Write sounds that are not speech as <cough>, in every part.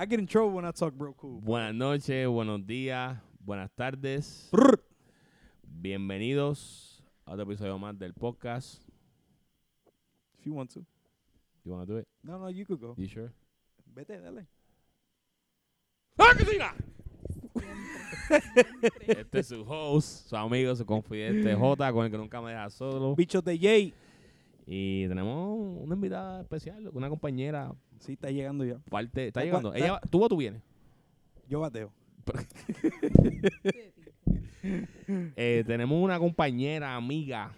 I get in trouble when I talk bro cool. Buenas noches, buenos días, buenas tardes. Brr. Bienvenidos a otro episodio más del podcast. If you want to. You wanna do it? No, no, you could go. You sure? Vete, dale. ¡Ah, que siga! Este es su host, su amigo, su confidente J, con el que nunca me deja solo. Bichos de Jay. Y tenemos una invitada especial, una compañera, Sí, está llegando ya. parte, está llegando. Ella, ¿Tú o tú vienes? Yo bateo. <laughs> Eh, tenemos una compañera, amiga,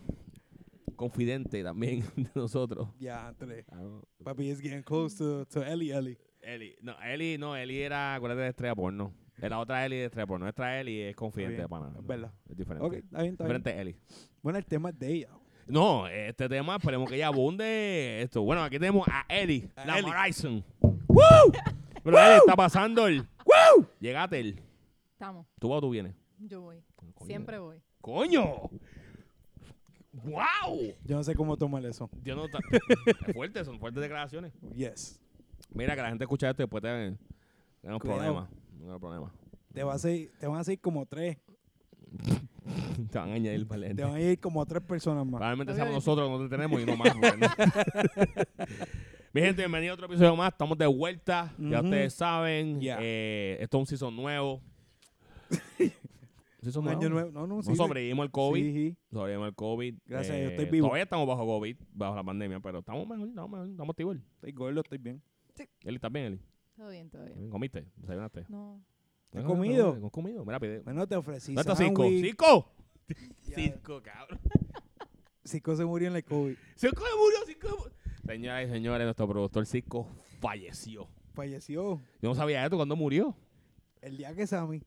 confidente también <laughs> de nosotros. Ya, André. Ah. Papi is getting close to, to Ellie Ellie. Eli, no, Eli, no, Eli era, acuérdate de estrella porno. La otra Eli de estrella porno. Nuestra Eli es confidente de bien, pana. es verdad. Es diferente. Ok, está bien, está bien. diferente Eli. Bueno, el tema es de ella. No, este tema, esperemos que ella abunde esto. Bueno, aquí tenemos a Eli, A la Eli. Horizon. ¡Woo! <laughs> Pero Eli está pasando el. ¡Woo! Llegate el. Estamos. ¿Tú vas o tú vienes? Yo voy. Coño. Siempre voy. ¡Coño! ¡Wow! Yo no sé cómo tomar eso. Yo no. ta- <laughs> Es fuerte, son fuertes declaraciones. Yes. Mira, que la gente escucha esto y después te- tenemos Cuidado. problemas. Tenemos problemas. Te, va a hacer, te van a hacer como tres. <laughs> <laughs> Te van a añadir para Te van a ir como tres personas más. Probablemente seamos nosotros que no te tenemos y no más. no. <laughs> Mi gente, bienvenido a otro episodio más. Estamos de vuelta. Ya Ujú. ustedes saben. Ya. eh, esto es un season nuevo. <laughs> Un season Un año nuevo. No, no, No sí. sobrevivimos el COVID. Sí, sí. Sobrevivimos el COVID. Gracias a Dios, Eh, estoy vivo. Todavía estamos bajo COVID, bajo la pandemia, pero estamos mejor, estamos mejor, estamos activos. Estoy gordo, estoy bien. Eli, ¿estás bien, Eli? Todo bien, todo bien. ¿Comiste? ¿Desayunaste? No. ¿Has comido? No, comido. Mira, pide. Bueno, te ofrecí. ¿Dónde está Cisco? ¡Cisco! Cisco, cabrón. Cisco se murió en el COVID. Cisco se murió, Cisco. Señoras y señores, nuestro productor Cisco falleció. Falleció Yo no sabía esto cuando murió. el día que Sammy.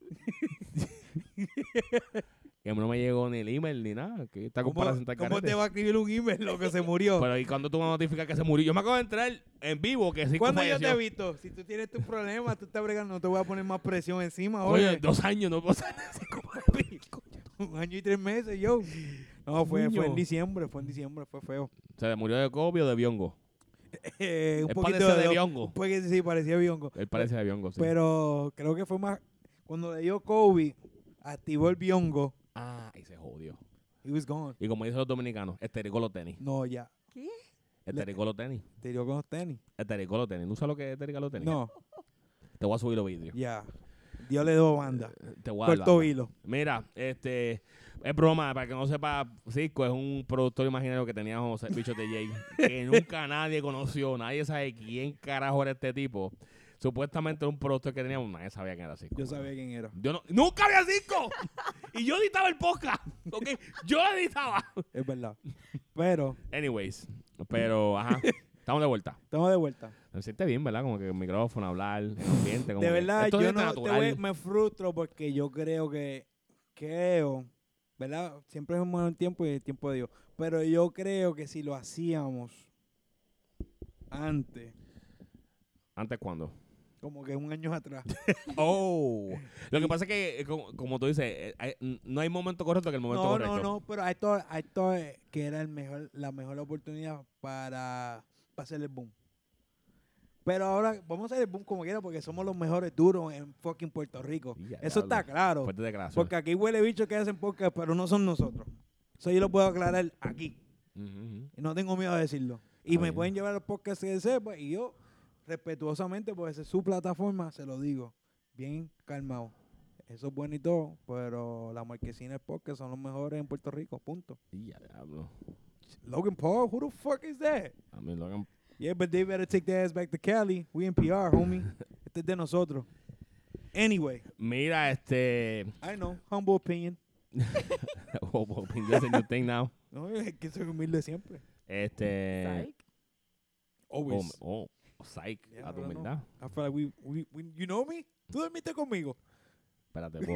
<laughs> Que no me llegó ni el email ni nada. Que ¿Cómo, está cómo carete. te va a escribir un email lo que se murió? <laughs> Pero ¿y cuando tú me notificas que se murió? Yo me acabo de entrar en vivo que Cisco ¿Cuándo yo te he visto? Si tú tienes tus problemas, tú estás bregando, no te voy a poner más presión encima, Oye, oye. dos años no puedo Cisco. <laughs> Un año y tres meses, yo. No, fue, fue en diciembre, fue en diciembre, fue feo. ¿Se murió de COVID o de biongo? Eh, un Él poquito de de, biongo. un poquito, sí, parecía biongo. Él parece de biongo, sí. Pero creo que fue más, cuando le dio COVID, activó el biongo, Ah, y se jodió. he was gone. Y como dicen los dominicanos, estericó los tenis. No, ya, ¿Qué? Estericó los tenis. con los tenis. Estericó los tenis. ¿No sabes lo que es estericar los tenis? No, Te voy a subir los vidrios. ya. Dios le dio banda. Te voy a dar hilo. Mira, este, es broma, para que no sepa, Cisco es un productor imaginario que tenía José Bichos de Jay, que <laughs> nunca nadie conoció, nadie sabe quién carajo era este tipo. Supuestamente un productor que teníamos, nadie sabía quién era Cisco. Yo sabía quién era. Yo no, nunca había Cisco. <laughs> y yo editaba el podcast, ¿ok? Yo editaba. Es verdad. Pero, Anyways, pero, ajá, estamos de vuelta. estamos de vuelta. Me siente bien, ¿verdad? Como que el micrófono, hablar, el ambiente. Como De verdad, esto yo es no te voy- me frustro porque yo creo que, creo, ¿verdad? Siempre es un buen tiempo y el tiempo de Dios. Pero yo creo que si lo hacíamos antes, ¿Antes cuándo? Como que un año atrás, <laughs> Oh. Lo que pasa es que, eh, como, como tú dices, eh, hay- no hay momento correcto que el momento no, correcto. no, no, pero esto, esto es que era el mejor, la mejor oportunidad para, para hacer el boom. Pero ahora vamos a hacer el boom como quiera porque somos los mejores duros en fucking Puerto Rico. Ya, Eso diablo. está claro. Porque aquí huele bicho que hacen podcast, pero no son nosotros. Eso yo lo puedo aclarar aquí. Y no tengo miedo de decirlo. Y me bien. pueden llevar a los podcasts que sepa y yo, respetuosamente, porque esa es su plataforma, se lo digo. Bien calmado. Eso es bueno y todo, pero la marquesina del podcast son los mejores en Puerto Rico, punto. Ya, diablo. Logan Paul, who the fuck is that? A mí lo que- Yeah, but they better take their ass back to Cali. We in PR, homie. <laughs> este es de nosotros. Anyway, Mira, este. I know, humble opinion. oh, oh, that's a new thing now. No, es que soy humilde siempre. Este. Psych. Oh, Always. oh, psych. Yeah, a tu humildad. I feel like we, we, we, you know me? ¿Tú dormiste conmigo? Espérate, <laughs> po.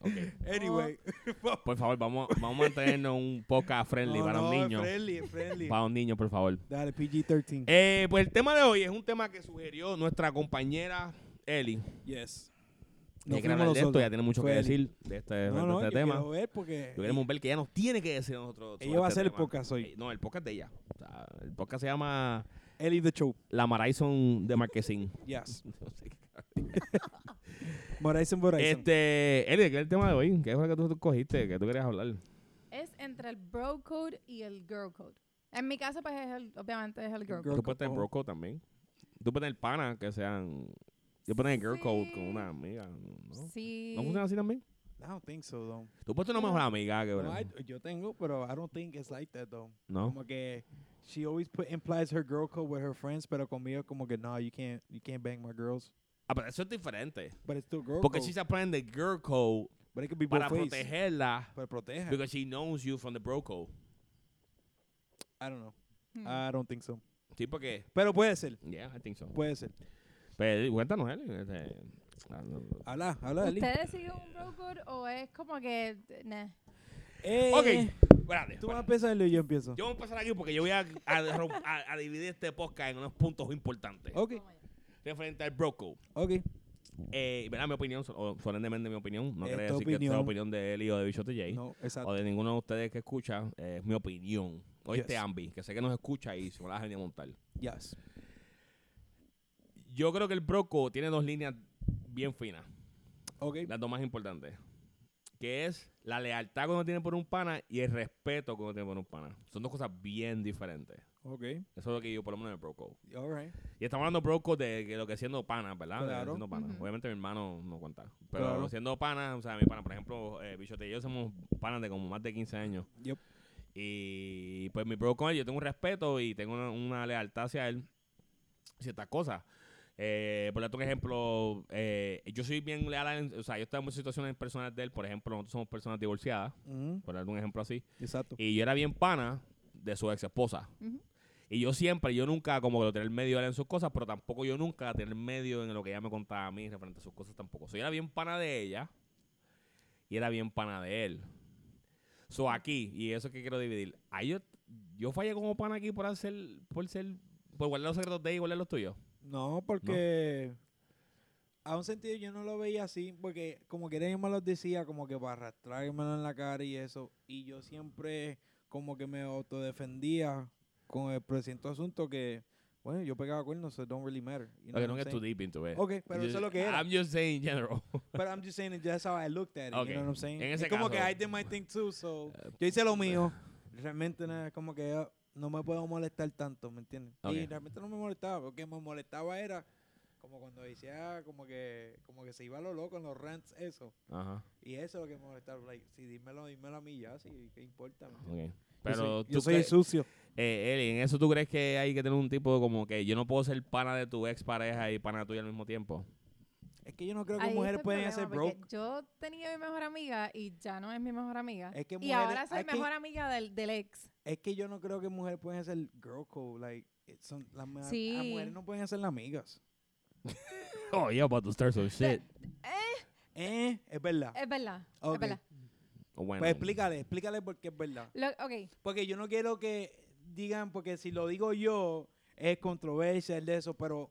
Ok. Anyway. <laughs> Por favor, vamos, vamos a mantenernos un podcast friendly No, para no, los niños. Friendly, friendly. Para los niños, por favor. Dale, PG-13. Eh, pues el tema de hoy es un tema que sugirió nuestra compañera Eli. yes. No No hablar de esto, ya tiene mucho fue que Eli. decir de este, de No, no, este yo tema. quiero ver porque Yo queremos ver que ella nos tiene que decir a nosotros. ella va a este hacer el tema. podcast hoy. Eh, No, el podcast de ella. O sea, el podcast se llama Ellie the Show. La Marizon de Marquesín. <laughs> Yes. <laughs> No sé qué carajo. <laughs> Moraison, Moraison. Este, Eli, ¿qué es el tema de hoy? ¿Qué fue que tú, tú cogiste? que tú querías hablar? Es entre el bro code y el girl code. En mi caso, pues, es el, obviamente es el girl Girl code. Tú puedes tener bro code también. Tú puedes tener pana que sean... Yo puedo tener girl code con una amiga, ¿no? Sí. ¿No funciona así también? I don't think so, though. Tú puedes tener una mejor amiga que... No, I- yo tengo, pero I don't think it's like that, though. ¿No? Como que she always put, implies her girl code with her friends, pero conmigo como que no, you can't, you can't bang my girls. Ah, pero eso es diferente. But it's still girl Porque code. she's applying the girl code But it could be para both ways. protegerla Pero protege. because she knows you from the bro code. I don't know. Hmm. I don't think so. Sí, porque... Pero puede ser. Yeah, I think so. Puede ser. Pero cuéntanos, Eli. este, ah, no, no. Habla, habla, Eli. ¿Ustedes siguen un bro code o es como que... Nah. Eh, Ok, espérate. Tú vas a empezar y yo empiezo. Yo voy a empezar aquí porque yo voy a, a, rom- a- a dividir este podcast en unos puntos importantes. Ok. Referente al bro code. ok. Eh, ¿verdad? Mi opinión, o solemnemente mi opinión. No quiere decir que sea la opinión. opinión de Eli o de Bichote J. No, exacto. o de ninguno de ustedes que escucha. eh, es mi opinión. O este. Ambi, que sé que nos escucha y se me la venía a montar. Yes. Yo creo que el bro code tiene dos líneas bien finas. Ok. Las dos más importantes. Que es la lealtad que uno tiene por un pana y el respeto que uno tiene por un pana. Son dos cosas bien diferentes. Ok. Eso es lo que yo por lo menos en el bro code. All right. Y estamos hablando bro code de lo que siendo pana, ¿verdad? Claro. siendo pana. Ujú. Obviamente mi hermano no cuenta. Pero Claro. siendo pana, o sea, mi pana, por ejemplo, eh, Bichote y yo somos panas de como más de 15 años. Yep. Y pues mi bro con él, yo tengo un respeto y tengo una, una lealtad hacia él. Ciertas cosas. Eh, por darte un ejemplo, eh, yo soy bien leal a él. O sea, yo estoy en muchas situaciones personales de él. Por ejemplo, nosotros somos personas divorciadas. Por darte un ejemplo así. Exacto. Y yo era bien pana de su ex esposa. Y yo siempre, yo nunca como que lo tener medio en sus cosas, pero tampoco yo nunca tener medio en lo que ella me contaba a mí referente a sus cosas tampoco. So, yo era bien pana de ella y era bien pana de él. So aquí, y eso es que quiero dividir. Ahí yo, yo fallé como pana aquí por hacer, por ser, por guardar los secretos de ella y guardar los tuyos. No, porque a un sentido yo no lo veía así, porque como que yo me los decía como que para arrastrármelo en la cara y eso, y yo siempre como que me autodefendía con el presente asunto que, bueno, yo pegaba cuernos, so it don't really matter. You know Okay, no I'm get too saying? deep into it. Ok, pero eso es lo que era. I'm just saying in general. <laughs> But I'm just saying that that's how I looked at it, Okay. you know what I'm saying? En Es ese como que caso- I did my thing too, so yo hice lo mío. Realmente no, es como que no me puedo molestar tanto, ¿me entiendes? Y realmente no me molestaba, porque me molestaba era como cuando decía como que como que se iba a lo loco en los rants eso. Ajá, Y eso es lo que me molestaba, like, sí, dímelo, dímelo a mí ya, sí, qué importa. ¿me entiendes? ok. Pero yo soy, tú yo soy crees- sucio. Eh, Eli, ¿en eso tú crees que hay que tener un tipo como que yo no puedo ser pana de tu ex pareja y pana tuya al mismo tiempo? Es que yo no creo que Ahí mujeres pueden problema, hacer broke. Yo tenía mi mejor amiga y ya no es mi mejor amiga. Es que y mujeres- ahora soy que- mejor amiga del, del ex. Es que yo no creo que mujeres pueden hacer girl code, like, it- son, las, Sí. las mujeres no pueden hacer las amigas. <laughs> Oh, yeah, about to start some shit. Eh, es verdad. Es verdad. Ok. Es verdad. Bueno. Pues explícale, explícale por qué es verdad. Lo- ok. Porque yo no quiero que digan, porque si lo digo yo, es controversia el de eso, pero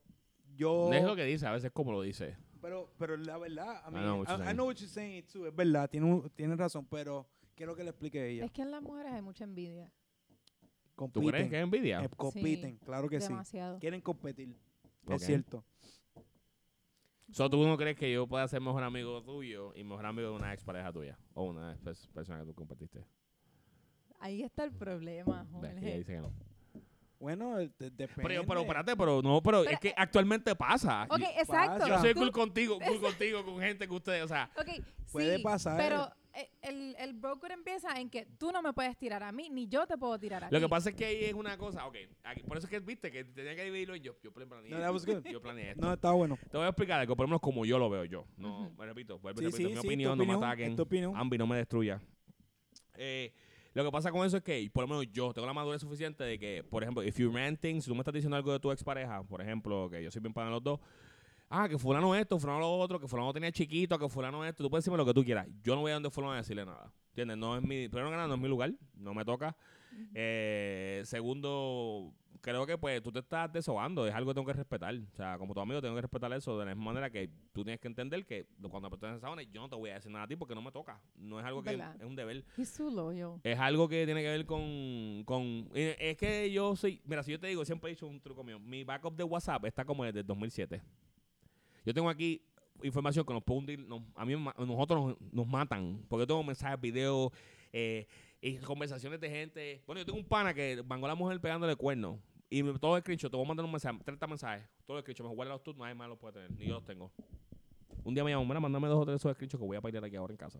yo... Es lo que dice, a veces como lo dice. Pero, pero la verdad, I, I mean, know what you're I- I saying. know what you're saying too, es verdad, tiene, tiene razón, pero quiero que le explique a ella. Es que en las mujeres hay mucha envidia. ¿Tú compiten, crees que es envidia? eh, compiten, claro que sí. Quieren competir, es cierto. So, ¿Tú no crees que yo pueda ser mejor amigo tuyo y mejor amigo de una ex pareja tuya? O una ex persona que tú compartiste. Ahí está el problema, Jorge. ella dice que no. Bueno, eh, de- depende. Pero, pero espérate, pero no, pero, Pero, es que eh, actualmente pasa. Ok, Yo- exacto. Yo soy Tú- cool contigo, cool contigo, con gente que ustedes, o sea, Ok, Puede sí, pasar. Pero el, el broker empieza en que tú no me puedes tirar a mí, ni yo te puedo tirar a ti. lo que pasa es que ahí es una cosa, ok, aquí- por eso es que viste que tenía que dividirlo y yo, yo planeé, No, that was good. yo planeé esto. No, está bueno. Te voy a explicar algo, por lo menos como yo lo veo yo. No, Ujú. me repito, vuelvo y Sí, repito, sí, es mi sí, tu opinión, no opinión, me es ataquen. tu opinión. Ambi, no me destruya. Eh, lo que pasa con eso es que, por lo menos yo, tengo la madurez suficiente de que, por ejemplo, if you ranting, si tú me estás diciendo algo de tu expareja, por ejemplo, que yo soy bien para los dos, ah, que fulano esto, fulano lo otro, que fulano tenía chiquito, que fulano esto, tú puedes decirme lo que tú quieras. Yo no voy a donde fulano a decirle nada. ¿Entiendes? No es mi, primero que nada, no es mi lugar, no me toca. Eh, segundo, creo que pues tú te estás desahogando, es algo que tengo que respetar. O sea, como tu amigo tengo que respetar eso de la misma manera que tú tienes que entender que cuando te desahogas, yo no te voy a decir nada a ti porque no me toca. No es algo que ¿Verdad? es un deber. Es algo que tiene que ver con, con... Es que yo soy... Mira, si yo te digo, siempre he dicho un truco mío. Mi backup de WhatsApp está como desde el 2007. Yo tengo aquí información que nos puede hundir, nos- a mí, nosotros nos, nos matan. Porque yo tengo mensajes, videos, eh, y conversaciones de gente. Bueno, yo tengo un pana que mangó a la mujer pegándole cuernos. Y todo el screenshot, te voy a mandar un mensaje, 30 mensajes. Todo el screenshot, me los tú, nadie más los puede tener, ni yo los tengo. Un día me llamó, mira, mándame dos o tres esos screenshots que voy a pelear aquí ahora en casa.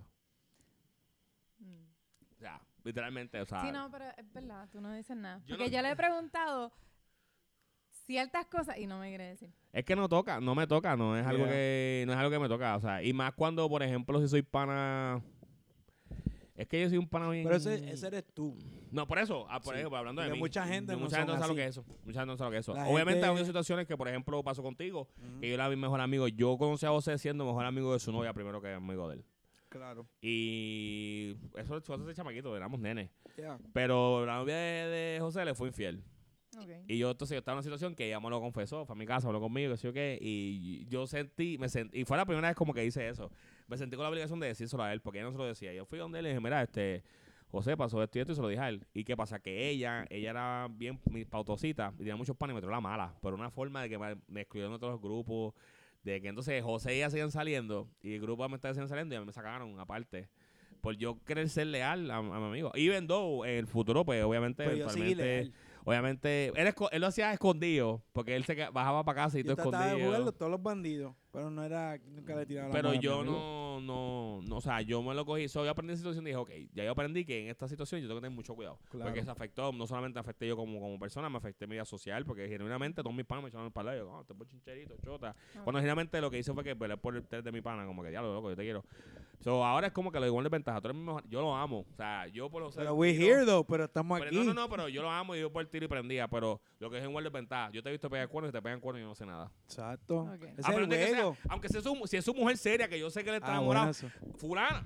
Mm. O sea, literalmente, o sea. Sí, no, pero es verdad, tú no dices nada. Yo Porque no- yo le he preguntado ciertas cosas y no me quiere decir. Es que no toca, no me toca, no es algo Yeah. que no es algo que me toca, o sea, y más cuando, por ejemplo, si soy pana es que yo soy un pana bien Pero ese, ese eres tú. No, por eso, ah, por Sí. ejemplo, hablando de mí. mucha gente no mucha gente no sabe lo que es eso. Mucha gente no sabe lo que es eso. La Obviamente gente- hay muchas situaciones que, por ejemplo, pasó contigo, Ujú. que yo era mi mejor amigo. Yo conocí a José siendo mejor amigo de su novia primero que amigo de él. Claro. Y eso ese chamaquito, éramos nenes. Pero la novia de, de José le fue infiel. Y yo entonces yo estaba en una situación que ella me lo confesó, fue a mi casa, habló conmigo, que sé yo qué, y yo sentí, me sentí, y fue la primera vez como que hice eso. Me sentí con la obligación de decírselo a él, porque ella no se lo decía. Yo fui donde él y le dije, mira, este, José pasó esto y esto, y se lo dije a él. ¿Y qué pasa? Que ella, ella era bien mi pautosita, y tenía muchos panes y me la mala, pero una forma de que me, me excluyeron de todos los grupos, de que entonces José y ella siguen saliendo, y el grupo me estaba siguen saliendo, y a mí me sacaron aparte. Por yo querer ser leal a, a mi amigo. Even though en el futuro, pues obviamente, seguí eventualmente- leal. Obviamente, él, él lo hacía escondido, porque él se bajaba para casa y Yo todo de escondido. jugarlo todos los bandidos, pero no era, nunca le tiraba la Pero mano yo no, no, no, o sea, yo me lo cogí. So, yo aprendí esa situación y dije, ok, ya yo aprendí que en esta situación yo tengo que tener mucho cuidado. Claro. Porque se afectó, no solamente afecté yo como, como persona, me afecté mi vida social, porque genuinamente todos mis panas me echaron el palo. y Yo, oh, te pongo chincherito, chota. Ah. Cuando genuinamente lo que hice fue que peleé por el test de mi pana, como que diablo, loco, yo te quiero. So, ahora es como que lo igual de ventaja. Tú eres mi mejor- yo lo amo. O sea, yo por lo Pero we're here though, pero estamos pero aquí. no, no, no, pero yo lo amo y yo por el tiro y prendía. Pero lo que es igual de ventaja. Yo te he visto pegar cuernos y te pegan cuernos y yo no sé nada. Exacto. Ok. Ese Ah, pero aunque sea su, si es su mujer seria, que yo sé que él está Ah, enamorado. eso. Fulana.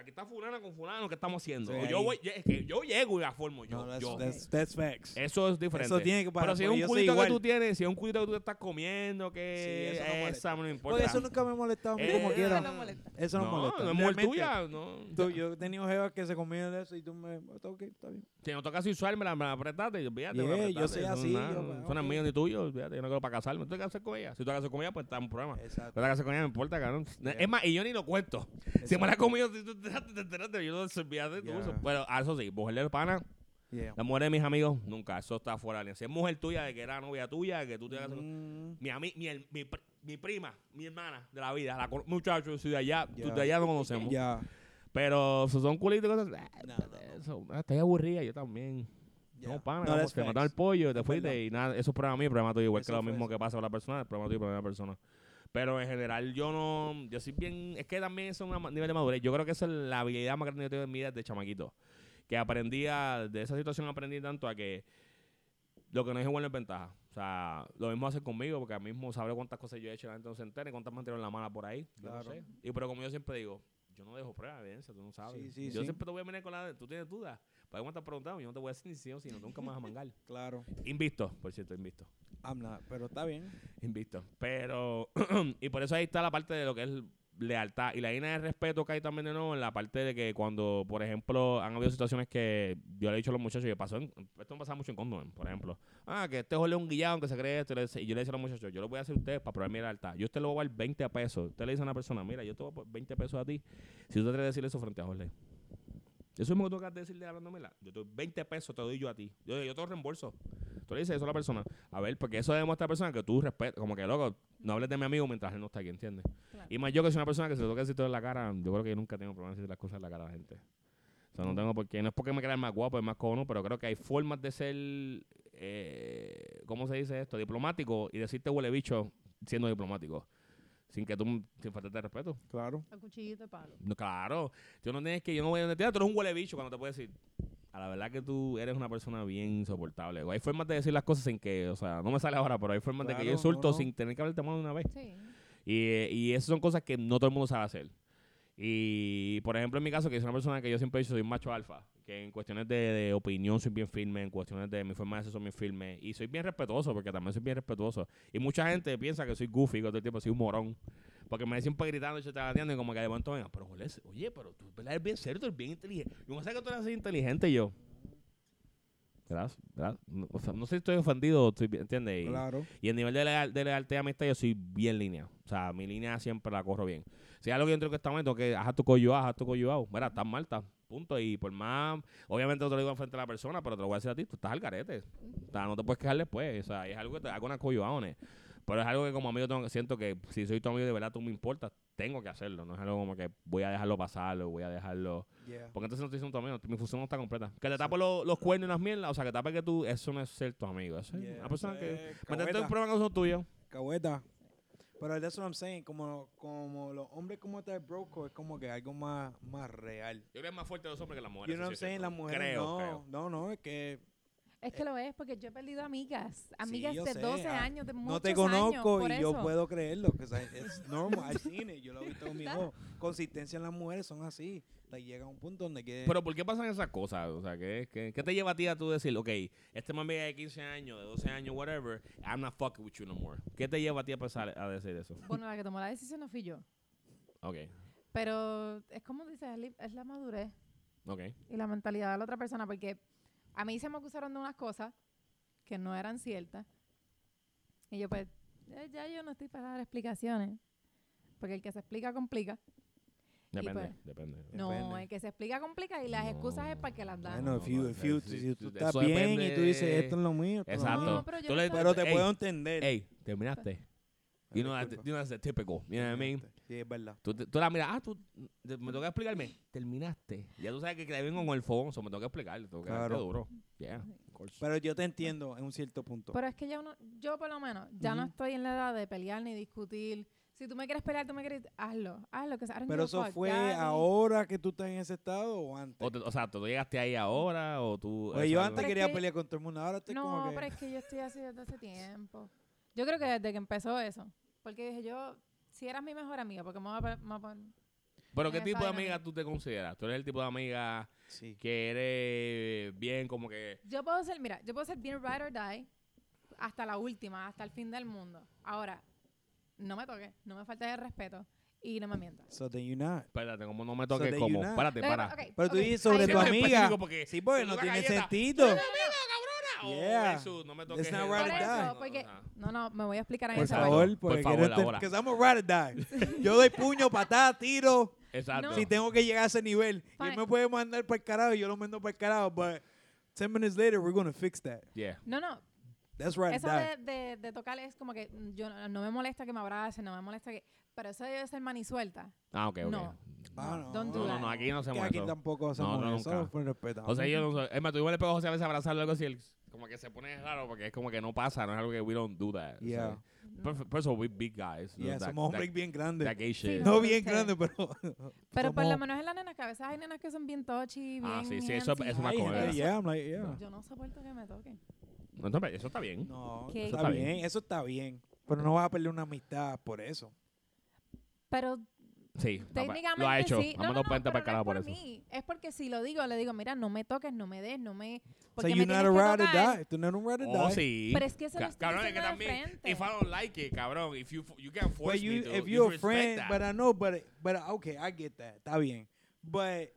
Aquí está fulana con fulano, ¿qué estamos haciendo? Sí, O yo voy, es que yo llego y la formo yo. No, that's, yo. that's, that's facts. Eso es diferente. Eso tiene que Pero pasar. si es un culito que igual. tú tienes, si es un culito que tú te estás comiendo, que Sí, eso no molesta. esa no importa. Porque eso nunca me ha molestado a mí Eh, como eso quiera. no molesta. Eso no, no, molesta. no es Realmente, tuya. No. tú- yo he tenido jevas que se comían de eso y tú me... está Ok, está bien. Si no toca sexual, me la, me la apretaste. Yo, olvídate, Yeah, yo soy así, nada, yo, Eso pues, ok. mío ni tuyo. Olvídate, yo no quiero para casarme. ¿Tú te casas con ella? Si tú te casas con ella, pues está un problema. Exacto. Pero la casa con ella me importa, cabrón. Yeah. Es más, y yo ni lo cuento. Si me la he comido, si tú te enteraste, te enteraste, yo no olvidaste de Yeah. eso. Pero a eso sí, mujer de pana, Yeah. la mujer de mis amigos, nunca. Eso está fuera de. Si es mujer tuya, de que era novia tuya, que tú te Mm, mi, mi, mi, mi prima, mi hermana de la vida, la muchacho, yo soy de allá, tú Yeah. de allá no conocemos. Ya. Pero si son culitos y cosas. ah, No, no, no. Eso, ah, estoy aburrida, yo también. No, pana, No, vamos, te mataron el pollo, te Es fuiste y nada, eso es problema mío, problema tuyo, igual que Eso lo fue mismo eso. que pasa con la persona, el problema tuyo, problema de la persona. Pero en general yo no, yo soy bien, es que también eso es un nivel de madurez. Yo creo que esa es la habilidad más grande que yo tengo en mi vida desde chamaquito. Que aprendí a, de esa situación aprendí tanto a que lo que no es igual no es ventaja. O sea, lo mismo hacer conmigo, porque a mí mismo sabré cuántas cosas yo he hecho y la gente no se entera y cuántas me en la mala por ahí. No Claro. sé. Y pero como yo siempre digo, yo no dejo prueba, evidencia, tú no sabes. Sí, sí, yo sí. siempre te voy a venir con la de, tú tienes dudas. ¿Para qué me estás preguntando? Yo no te voy a decir ni sí o si no, nunca me vas a mangar. <laughs> Claro. Invisto, por cierto, invisto. I'm pero está bien. Invicto. Pero, <clears throat> y por eso ahí está la parte de lo que es lealtad. Y la línea de respeto que hay también de nuevo en la parte de que cuando, por ejemplo, han habido situaciones que yo le he dicho a los muchachos, y pasó en- esto me pasa mucho en condom, por ejemplo. Ah, que este jole es un guillado que se cree esto. y yo le decía a los muchachos, yo lo voy a hacer a ustedes para probar mi lealtad. Yo usted le voy a dar 20 a pesos. Usted le dice a una persona, mira, yo te voy a poner 20 pesos a ti. Si usted te a decirle eso frente a Jorge. Eso mismo que tú acabas de decirle hablándomela. Yo te doy 20 pesos, te doy yo a ti. Yo, yo te lo reembolso. Tú le dices eso a la persona. A ver, porque eso demuestra a la persona que tú respetas. Como que, loco, no hables de mi amigo mientras él no está aquí, ¿entiendes? Claro. Y más yo que soy una persona que se toca decir todo en la cara, yo creo que yo nunca tengo problemas de decir las cosas en la cara a la gente. O sea, no tengo por qué. No es porque me crea más guapo, es más cono, pero creo que hay formas de ser, eh, ¿cómo se dice esto? Diplomático y decirte huele bicho siendo diplomático. Sin que tú, sin faltarte de respeto. Claro. A cuchillito de palo. No, claro, yo no tienes que, yo no voy a decir, tú eres un huele bicho cuando te puedo decir. A la verdad que tú eres una persona bien insoportable. Hay formas de decir las cosas sin que, o sea, no me sale ahora, pero hay formas de que yo Claro, insulto no, no. sin tener que haberte mal de una vez. Sí. Y, eh, y esas son cosas que no todo el mundo sabe hacer. Y, por ejemplo, en mi caso, que soy una persona que yo siempre he dicho, soy un macho alfa. Que en cuestiones de, de opinión soy bien firme, en cuestiones de mi forma de ser soy bien firme. Y soy bien respetuoso, porque también soy bien respetuoso. Y mucha gente piensa que soy goofy, que todo el tiempo soy un morón. Porque me siempre gritando y chataleando y como que de momento venga, pero oye, pero tú eres bien serio, tú eres bien inteligente. Yo no sé que tú eres así inteligente y yo. ¿verdad? ¿verdad? No, o sea, no sé si estoy ofendido, estoy, bien- ¿entiendes? Y, Claro. y el nivel de, leal, de lealtad y amistad yo soy bien línea. O sea, mi línea siempre la corro bien. Si hay algo que yo tengo que estar mal, que haz tu coyo, haz tu coyo, Mira, estás mal, estás. Punto. Y por más, obviamente no te lo digo frente a la persona, pero te lo voy a decir a ti, tú estás al garete. O sea, no te puedes quejar después. O sea, es algo que te hago una coyoaones. Pero es algo que como amigo tengo que, siento que si soy tu amigo de verdad tú me importas, tengo que hacerlo. No es algo como que voy a dejarlo pasar o voy a dejarlo... Yeah. Porque entonces no estoy siendo tu amigo, mi función no está completa. Que te tape los, los cuernos y las mierdas, o sea, que tape que tú, eso no es ser tu amigo. Eso es Yeah, una persona eso que... Meterte problemas que no son tuyos. Cahueta. Pero that's what I'm saying. Como, como los hombres como tal broco es como que algo más, más real. Yo creo que es más fuerte los hombres que las mujeres. You know what I'm sí saying? Las mujeres Creo, no. creo. No, no, es que Es que lo es, porque yo he perdido amigas. Amigas yo de sé, 12 ah, años, de muchos no te años, conozco por y yo puedo creerlo. Que es normal. I've seen it. Yo lo he visto conmigo. <laughs> Consistencia en las mujeres son así. Like, llega a un punto donde que... Pero ¿por qué pasan esas cosas? O sea, ¿qué, qué, qué te lleva a ti a tú decir, ok, este man de 15 años, de 12 años, whatever, I'm not fucking with you no more? ¿Qué te lleva a ti a pensar a decir eso? Bueno, la que tomó la decisión no fui yo. Ok, Pero es como dices, es la madurez ok. y la mentalidad de la otra persona, porque a mí se me acusaron de unas cosas que no eran ciertas. Y yo pues, eh, ya yo no estoy para dar explicaciones. Porque el que se explica complica. Depende, pues, depende. No, Depende. el que se explica complica y las excusas es para que las dan. Bueno, if you, no, if you, sí, si sí, tú estás bien y depende- tú dices, esto es lo mío, Exacto. mío". No, pero yo Tú no le- Pero te Ey, puedo entender. Ey, terminaste. You know, that, Disculpa. you know that's typical. You know what I mean? Sí, es verdad. Tú, tú la miras, ah, tú, te- me toca explicarme. Terminaste. Ya tú sabes que te vengo con el fogón, so me toca explicar. Tengo que Claro. duro. Yeah. Pero yo te entiendo en un cierto punto. Pero es que ya uno, yo por lo menos, ya no Ujú. estoy en la edad de pelear ni discutir. Si tú me quieres pelear, tú me quieres, hazlo, hazlo. Que Pero eso fuck, fue ahora que tú estás en ese estado o antes. O, te- o sea, ¿tú llegaste ahí ahora o tú...? Oye, es yo antes quería que- pelear con todo el mundo, ahora estoy No, como que... pero es que yo estoy así desde hace tiempo. Yo creo que desde que empezó eso. Porque dije yo, si eras mi mejor amiga, porque me voy a, me voy a poner- ¿Pero qué tipo de amiga tú te consideras? ¿Tú eres el tipo de amiga Sí. que eres bien como que... Yo puedo ser, mira, yo puedo ser bien ride or die hasta la última, hasta el fin del mundo. Ahora, no me toques, no me faltes el respeto y no me mientas. So then you're not. Espérate, como no me So toques that como... you not- Espérate, que para. pa- ok, Pero tú ok, dices sobre ahí tu amiga. porque Sí, porque no tiene galleta. sentido. ¡No, no, cabrona! Yeah. Oh, eso, no me toques not right Por eso, porque, no, no, me voy a explicar en Por favor, Por porque favor, quiero estar- ahora. A ride or die. <laughs> Yo doy puño, patada, tiro. Exacto. Si tengo que llegar a ese nivel. Y él me puede mandar para el carajo y yo lo mando para el carajo. But 10 minutes later, we're going to fix that. Yeah. No, no, That's right eso de, de, de tocar es como que mm, yo no, no me molesta que me abracen, no me molesta que... Pero eso debe ser mani suelta. Ah, ok, ok. No. Ah, no. Don't do No, no, no, aquí no Que hacemos aquí tampoco hacemos no, eso. nunca. Fue respetado. O sea, yo no soy... Es más, tú igual le pego a José a veces a abrazarlo algo así, él como que se pone raro porque es como que no pasa, no es algo que we don't do that. Yeah. So, Por, por eso we big guys. no, Yeah, that- somos hombres bien grandes. that gay shit. no. no bien Sí. grandes, pero. <laughs> Pero por lo menos en las nenas, que a veces hay nenas que son bien touchy, bien Ah, sí, sí, eso- eso Ay, acuerdo. gente, yeah, I'm like, yeah. Yo no soporto que me toquen. No, no, eso está bien. No, ¿Qué? eso Está está bien. bien, eso está bien. Pero no vas a perder una amistad por eso. Pero Sí, técnicamente lo ha hecho. sí. No, no, no, pero para no es por por eso. mí. Es porque si lo digo, le digo, mira, no me toques, no me des, no me... So Porque you're me not a tienes que ride or tocar. die. Tú no eres un ride or Oh, die. sí. Pero es que se lo Ca- estoy cabrón, es que también, if I don't like it, cabrón, if you, you can't force But you, me to, if you you're a friend, that. but I know, but but okay, I get that. Está bien. But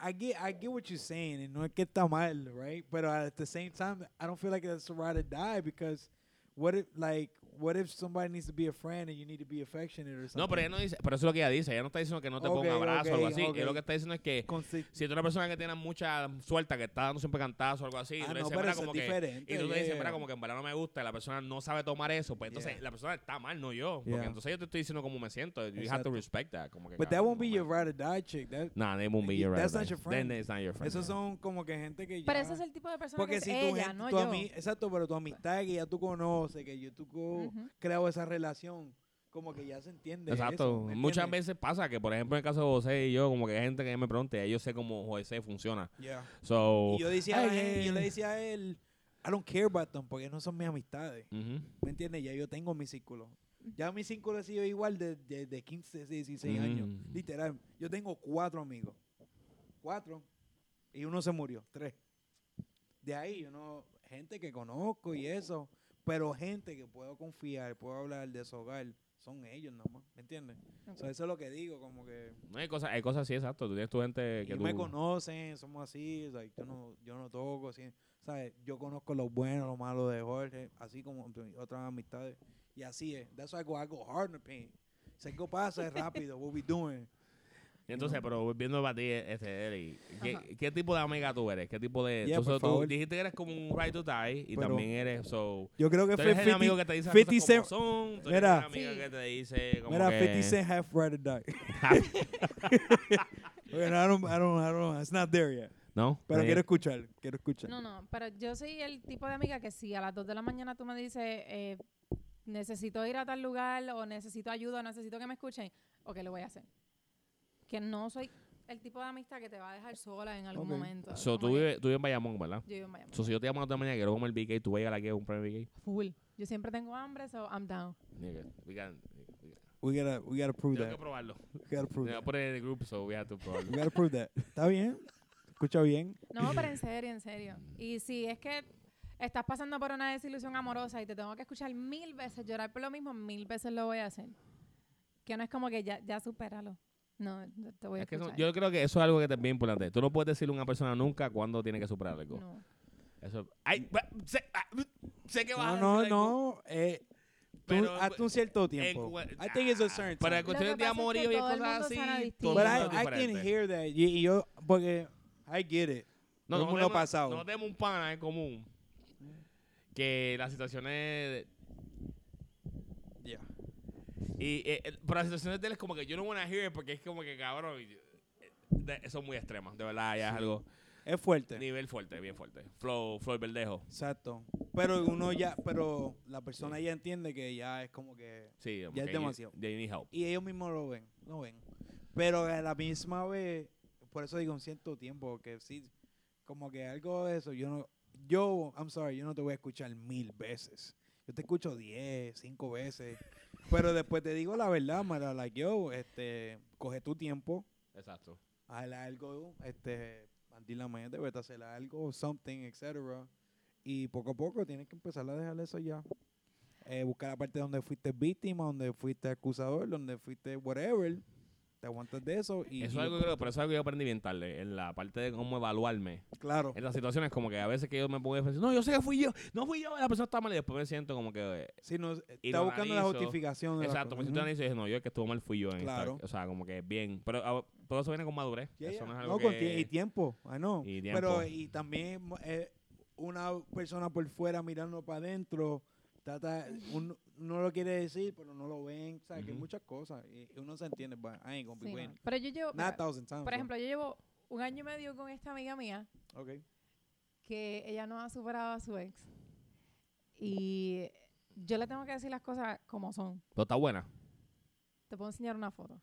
I get I get what you're saying, and no está mal, right? But at the same time, I don't feel like that's a ride or die because what if like what if somebody needs to be a friend and you need to be affectionate or something? No, pero ella no dice, pero eso es lo que ella dice. Ella no está diciendo que no te ponga Ok, un abrazo o algo así. ok. Ella lo que está diciendo es que Consi- si tú eres una persona que tiene mucha suelta, que está dando siempre cantazo o algo así, Ah, tú le no, dices, mira, como es que, diferente, y tú le dices, yeah. mira, como que en verdad no me gusta, y la persona no sabe tomar eso, pues entonces Yeah. la persona está mal, no yo. Porque Yeah. entonces yo te estoy diciendo cómo me siento. You have Exacto. to respect that. Como que, But that won't be no your ride or die chick. That, Nah, they won't be your that's right not your Then friend. it's not your friend. esos no. son como que gente que ya Pero ese es el tipo de persona que es ella, no yo. exacto, pero tu amistad que ya tú conoces, que yo tú Ujú. creado esa relación, como que ya se entiende. Exacto. eso, ¿me Muchas veces pasa que, por ejemplo, en el caso de José y yo, como que hay gente que me pregunta, yo sé cómo José funciona. Yeah. So, Y yo decía, le decía a él, I don't care about them, porque no son mis amistades. ¿Me entiendes? Ya yo tengo mi círculo. Ya mi círculo ha sido igual de, de, de 15, 16 años. Mm. Literal. Yo tengo cuatro amigos. Cuatro. Y uno se murió. Tres. De ahí, yo no, gente que conozco y eso. Pero gente que puedo confiar, puedo hablar, deshogar, son ellos nada más, ¿me entiendes? Ok. So, eso es lo que digo, como que No hay cosas, hay cosas así, exacto. Tú tienes tu gente que ellos tú... me conocen, somos así, like, yo no yo no toco, así, ¿sabes? Yo conozco lo bueno, lo malo de Jorge, así como otras amistades, y así es. That's why I go, I go hard in the paint. Si algo pasa, es rápido, what we doing. Entonces, pero volviendo para ti, este, Eli, ¿qué, Ajá. ¿qué tipo de amiga tú eres? ¿Qué tipo de...? Yeah, tú, so- dijiste que eres como un right to die y Pero- también eres, so... Yo creo que Tú eres el amigo 50, que te dice las 50 cosas Cent- como son. Tú eres Mira. el amigo Sí. que te dice como mira, que... 50 Cent half right or die. <laughs> Bueno, I don't, I don't, I don't, it's not there yet. ¿No? Pero quiero escuchar, quiero escuchar. No, no, pero yo soy el tipo de amiga que si a las 2 de la mañana tú me dices, eh, necesito ir a tal lugar o necesito ayuda o necesito que me escuchen, o que lo voy a hacer. Que no soy el tipo de amistad que te va a dejar sola en algún Ok. momento. So, Como tú, que vives, tú vives en Bayamón, ¿verdad? Yo vivo en Miami. So, si yo te llamo a la mañana y quiero comer BK, tú vas a llegar aquí a comprar BK. Full. Yo siempre tengo hambre, so I'm down. Nigga, we got- We gotta, we gotta prove Tengo that. que probarlo. We gotta prove Me voy a that. poner en el grupo, so we have to probarlo. We gotta prove that. ¿Está bien? ¿Escucha bien? No, pero en serio, en serio. Y si es que estás pasando por una desilusión amorosa y te tengo que escuchar mil veces llorar por lo mismo, mil veces lo voy a hacer. Que no es como que ya, ya supéralo. No, te voy a Es que yo creo que eso es algo que es bien importante. Tú no puedes decirle a una persona nunca cuándo tiene que superar algo. No. Eso, ay, ba- sé, ah, sé que vas No, a decir no, no. Eh, tú, Pero, hazte un cierto tiempo. cu- I think it's a certain Para time. cuestiones de es amorío que y cosas así. mundo I, es I can hear that. Y, y yo, porque I get it. Mundo ha tenemos- pasado. No tenemos un pana en común que las situaciones... Yeah. Y, eh, eh, pero las situaciones de él es como que yo no wanna hear it porque es como que cabrón... eh, de- son muy extremas, de verdad, ya es Sí. algo... Es fuerte. Nivel fuerte, bien fuerte. Flow, flow verdejo. Exacto. Pero uno ya, pero la persona ya entiende que ya es como que Sí, Ya es demasiado. They need help. y ellos mismos lo ven, lo ven. Pero a la misma vez, por eso digo un cierto tiempo que sí, como que algo de eso, yo no, yo, I'm sorry, yo no te voy a escuchar mil veces. Yo te escucho diez, cinco veces. Pero después te digo la verdad, Mara, like yo, este, coge tu tiempo, Exacto. haz algo, este, mente, vete a hacer algo, something, etcétera. Y poco a poco tienes que empezar a dejar eso ya. Eh, buscar la parte donde fuiste víctima, donde fuiste acusador, donde fuiste whatever. Te aguantas de eso y, Eso es algo que pero eso es algo que yo aprendí bien tarde, en la parte de cómo evaluarme. claro, En las situaciones como que a veces que yo me pongo a decir, no, yo sé que fui yo, no fui yo, la persona está mal y después me siento como que... eh, si no, está buscando la analizo. justificación de exacto, cosas. si tú Ujú. analizas y dices, no, yo el que estuvo mal fui yo. En esta- Claro. o sea, como que bien. Pero ah, todo eso viene con madurez. Yeah, eso yeah. no es No, algo con que... tie- y tiempo, I know. Y tiempo. Pero y también eh, una persona por fuera mirando para adentro, trata, uno no lo quiere decir, pero no lo ven, ¿sabes? Que hay muchas cosas y uno se entiende, but I ain't gonna be Sí, no. waiting. Pero yo llevo, Not thousand times. por so. ejemplo, yo llevo un año y medio con esta amiga mía Okay. que ella no ha superado a su ex. Y yo le tengo que decir las cosas como son. Pero está buena. Te puedo enseñar una foto.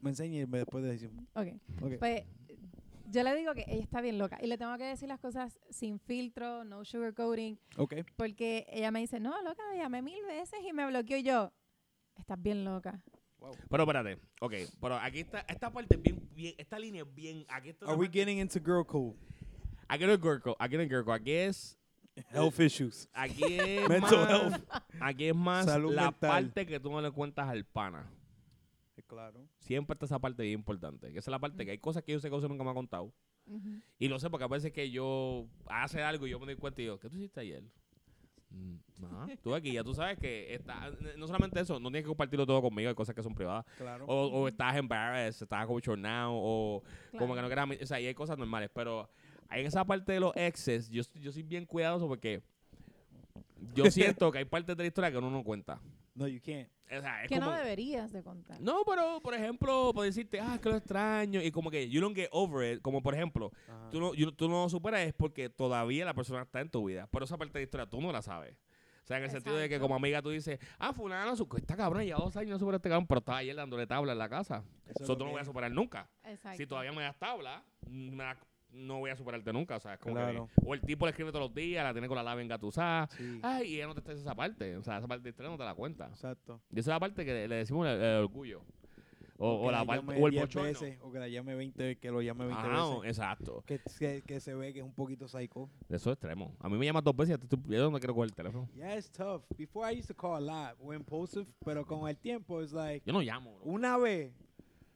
Me enseñe y me- después de decir. Ok. Okay. Pues yo le digo que ella está bien loca y le tengo que decir las cosas sin filtro, no sugarcoating, Okay. porque ella me dice, no, loca, llamé mil veces y me bloqueó y yo. Estás bien loca. Pero espérate, ok, pero aquí está, esta parte es bien, bien, esta línea es bien, aquí está Are we getting into girl code? aquí no es Gurko, aquí no es Gurko, aquí es, Health issues. aquí es <laughs> Mental más, health. aquí es más Salud la mental. parte que tú no le cuentas al pana. Claro. Siempre está esa parte bien importante, que esa es la parte que hay cosas que yo sé que usted nunca me ha contado. Y lo sé porque a veces que yo hace algo y yo me doy cuenta y yo, ¿qué tú hiciste ayer? Mm, tú aquí, ya tú sabes que está, no solamente eso, no tienes que compartirlo todo conmigo, hay cosas que son privadas. Claro. O, o estás embarrassed, estás bochornado, o como que no quieras, o sea, y hay cosas normales, pero en esa parte de los exes, yo, yo soy bien cuidadoso porque yo <laughs> siento que hay partes de la historia que uno no cuenta. No, you can't. O sea, es Que como, no deberías de contar. no, pero por ejemplo, por decirte, ah, que lo extraño, y como que you don't get over it, como por ejemplo, Ajá. tú no, you- tú no lo superas es porque todavía la persona está en tu vida, pero esa parte de la historia tú no la sabes. O sea, en el sentido de que como amiga tú dices, ah, fulano, su- esta cabrona ya dos años no supera este cabrón, pero estaba ayer dándole tabla en la casa. Eso es Eso lo tú no que voy a superar nunca. Exacto. Si todavía me das tabla, me da- no voy a superarte nunca. O sea, es como que- Claro. o el tipo le escribe todos los días, la tiene con la lava engatusada. Sí. Ay, y ella no te está esa parte. O sea, esa parte de historia no te la cuenta. Exacto. Y esa es la parte que le decimos el, el orgullo. O, o que la parte, o el 10 bochorno. veces, o que la llame 20, que lo llame 20 Ajá, veces. exacto. Que, que, que se ve que es un poquito psycho. De esos extremos. A mí me llaman dos veces y yo no quiero coger el teléfono. Yeah, it's tough. Before I used to call a lot, o impulsive, pero con el tiempo es like, Yo no llamo, bro. una vez,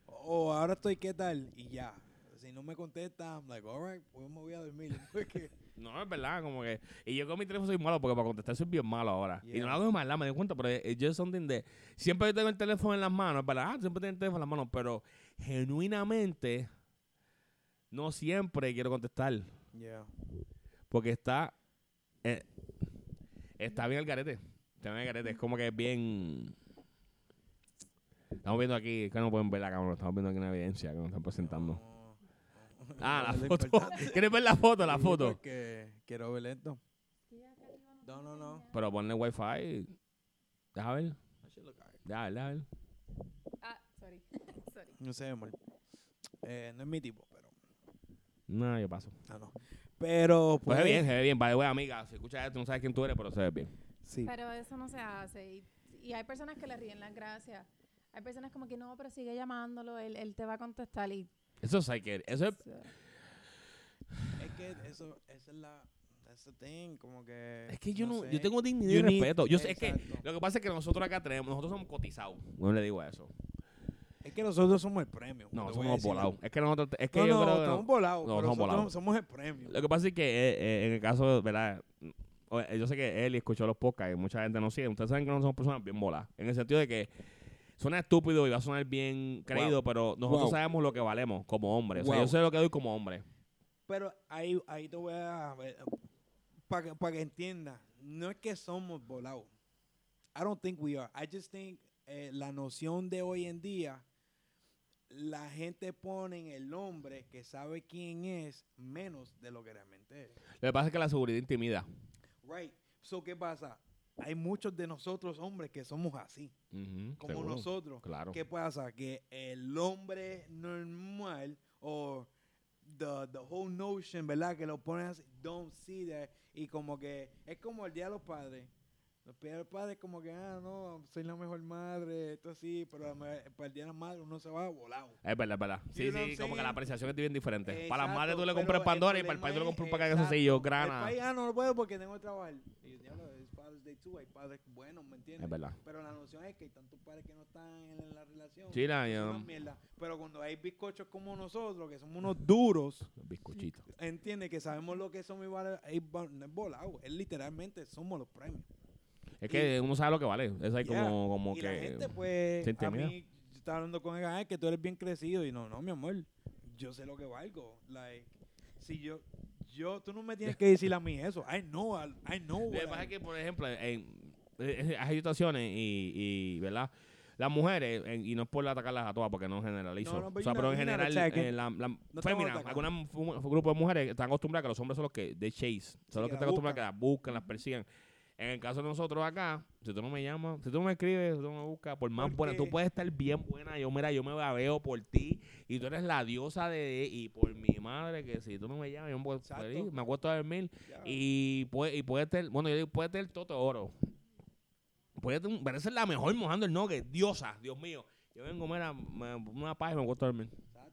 o ahora estoy qué tal, y ya. No me contesta, I'm like, alright, pues me voy a dormir. <laughs> Porque, No, es verdad, como que. Y yo con mi teléfono soy malo porque para contestar soy bien malo ahora. Y no lo hago de maldad, me doy cuenta, pero es just something de. Siempre yo tengo el teléfono en las manos, es verdad, ah, siempre tengo el teléfono en las manos, pero genuinamente no siempre quiero contestar. yeah. Porque está. eh, está bien el garete. Está bien el garete. Es como que es bien. Estamos viendo aquí, que no pueden ver la cámara, estamos viendo aquí una evidencia que nos están presentando. <laughs> Ah, la foto. ¿Quieres ver la foto? La foto. Porque quiero ver esto. No, no, no. Pero ponle wifi. Deja ver. Deja ver, deja ver. Ah, sorry. <laughs> sorry. No sé, amor. Eh, no es mi tipo, pero. No, yo paso. Ah, no. Pero, Pues se ve bien, se ve bien. Vale, güey, amiga. Si escuchas esto, no sabes quién tú eres, pero se ve bien. Sí. Pero eso no se hace. Y, y hay personas que le ríen las gracias. Hay personas como que no, pero sigue llamándolo, él, él te va a contestar y... Eso es psyche. Eso es. Es que eso, esa es la. That's the thing, como que. Es que yo no, sé. yo tengo dignidad y respeto. Yo sé, es que lo que pasa es que nosotros acá tenemos, nosotros somos cotizados. No le digo eso. Es que nosotros somos el premio. No, somos volados. Es que nosotros, es que No, yo no, creo que estamos volados. No, pero somos volados. somos el premio. Lo que pasa es que eh, eh, en el caso, ¿verdad? Eh, Yo sé que él escuchó los podcasts y mucha gente no sigue. Ustedes saben que no somos personas bien voladas. En el sentido de que suena estúpido y va a sonar bien creído, pero nosotros Wow. sabemos lo que valemos como hombres. O sea, Wow. yo sé lo que doy como hombre. Pero ahí, ahí te voy a. Para que, pa' que entiendas. No es que somos volados. I don't think we are. I just think eh, la noción de hoy en día. La gente pone en el hombre que sabe quién es menos de lo que realmente es. Lo que pasa es que la seguridad intimida. Right. So, ¿qué pasa? hay muchos de nosotros hombres que somos así, como nosotros. Claro. ¿Qué pasa? Que el hombre normal o the, the whole notion, ¿verdad? Que lo pones así, don't see that. Y como que es como el día de los padres. Los padres como que, ah, no, soy la mejor madre, esto sí, pero para el día de la madre uno se va volado. Es verdad, es verdad. Sí, sí, como que la apreciación es bien diferente. Para la madre tú le compras Pandora y para el padre tú le compras un paquete de grana. Ah, no lo puedo porque tengo que trabajar. Y, ya lo, 82 hay padres buenos, ¿me entiendes? Es verdad. Pero la noción es que hay tantos padres que no están en la relación. Sí, la, yo. Pero cuando hay bizcochos como nosotros, que somos unos duros. Bizcochitos. ¿Entiendes? Que sabemos lo que somos y vale, es, no es volado, es literalmente somos los premios. Es que uno sabe lo que vale. Eso hay yeah. como, como y que. La gente, pues, a mí, yo estaba hablando con él, ah, es que tú eres bien crecido. Y no, no, mi amor. Yo sé lo que valgo. Like, si yo, yo, tú no me tienes que decir a mí eso. I know, I, I know. Lo que pasa es que, por ejemplo, en, hay situaciones y, y, ¿verdad? Las mujeres, en- y no es por atacarlas a todas porque no generalizo. No, no, o sea, pero en general, eh, la, la féminas, atacando. algunos grupos de mujeres están acostumbradas que los hombres son los que de chase, son los que que están acostumbrados a que las buscan, las persigan. En el caso de nosotros acá, si tú no me llamas, si tú no me escribes, si tú no me buscas, por más buena, tú puedes estar bien buena. Yo, mira, yo me babeo por ti y tú eres la diosa de. Y por mi madre, que si tú no me llamas, yo me, puedo- me acuesto a dormir. Ya. Y puede, y puede tener, bueno, yo digo, puede tener toto oro. Puede tener, parece la mejor mojando el nugget, diosa, Dios mío. Yo vengo, mira, me- una paz y me acuesto a dormir.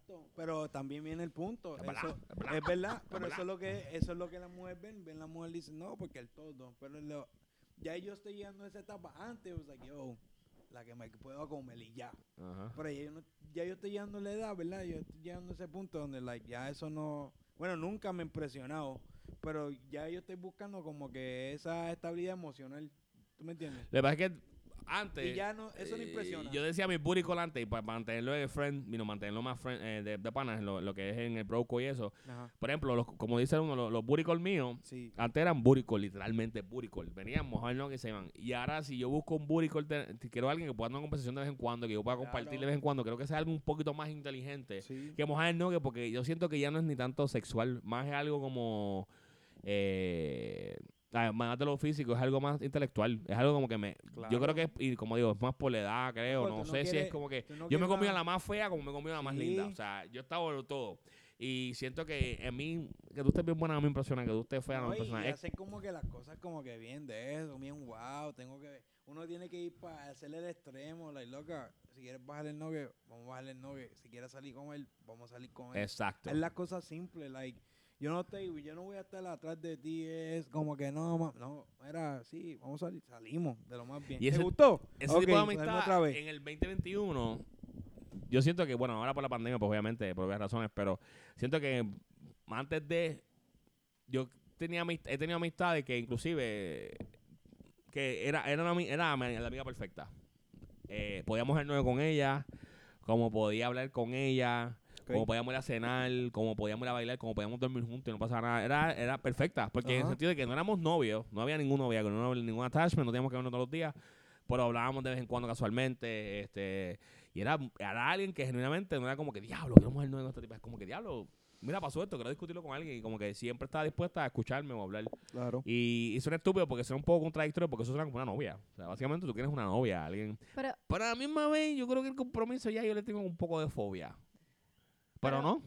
Exacto. Pero también viene el punto. Es verdad, eso, es verdad, es verdad, pero verdad. eso es lo que eso es lo que la mujer ven, ven la mujer dice, "No, porque el todo." Pero lo- ya yo estoy llegando a esa etapa antes, was like, "Yo, la que me puedo comer y ya." Ajá. Pero ya yo, no- ya yo estoy llegando a la edad, ¿verdad? Yo estoy llegando a ese punto donde like ya eso no, bueno, nunca me ha impresionado, pero ya yo estoy buscando como que esa estabilidad emocional. ¿Tú me entiendes? Que pasa que antes. Eso no eh, impresiona. Yo decía mi booty call antes y para mantenerlo de friend, vino, mantenerlo más friend, eh, de, de panas, lo, lo que es en el broco y eso. Ajá. Por ejemplo, los- como dice uno, los, los booty call míos, Sí. Antes eran booty call, literalmente booty call. Venían mojar no que se iban. Y ahora si yo busco un booty call, te- te- quiero alguien que pueda tener una conversación de vez en cuando, que yo pueda compartir Claro. de vez en cuando. Creo que sea algo un poquito más inteligente Sí. que mojar el nogue, porque yo siento que ya no es ni tanto sexual, más es algo como... Eh, ah, más de lo físico, es algo más intelectual. Es algo como que me... Yo Claro. creo que, y como digo, es más por la edad, creo. Pues no sé si es quieres- como que... no yo me quieres comí a la más fea como me comí a la más Sí. linda. O sea, yo estaba de todo. Y siento que en mí, que tú estés bien buena no me impresiona, que tú estés fea no, me y impresiona. Es- hacer como que las cosas como que bien de eso, bien wow, tengo que uno tiene que ir para hacerle el extremo, like loca, si quieres bajarle el novio, vamos a bajarle el novio. Si quieres salir con él, vamos a salir con él. Exacto. Es las cosas simples, like, yo no estoy, yo no voy a estar atrás de ti, es como que no, no, era sí, vamos a salir, salimos de lo más bien. Y ese- ¿Te gustó? Ese Ok, tipo de amistad otra vez. en el 2021, yo siento que, bueno, ahora por la pandemia, pues obviamente, por varias razones, pero siento que antes de, yo tenía he tenido amistades que inclusive, que era, era, una era la amiga perfecta. Eh, podíamos ir nueve con ella, como podía hablar con ella, Ok. como podíamos ir a cenar, como podíamos ir a bailar, como podíamos dormir juntos y no pasaba nada. Era, era perfecta, porque en el sentido de que no éramos novios, no había ningún noviazgo, no había ningún attachment, no teníamos que vernos todos los días, pero hablábamos de vez en cuando casualmente, este, y era, era alguien que genuinamente no era como que, diablo, quiero mujer nueva esta tipa, es como que, diablo, mira, pasó esto, quiero discutirlo con alguien, y como que siempre estaba dispuesta a escucharme o hablar. Claro. Y, y suena estúpido porque suena un poco contradictorio porque eso suena como una novia. O sea, básicamente tú tienes una novia, alguien. Pero Pero a la misma vez, yo creo que el compromiso ya yo le tengo un poco de fobia. Pero, Pero- no.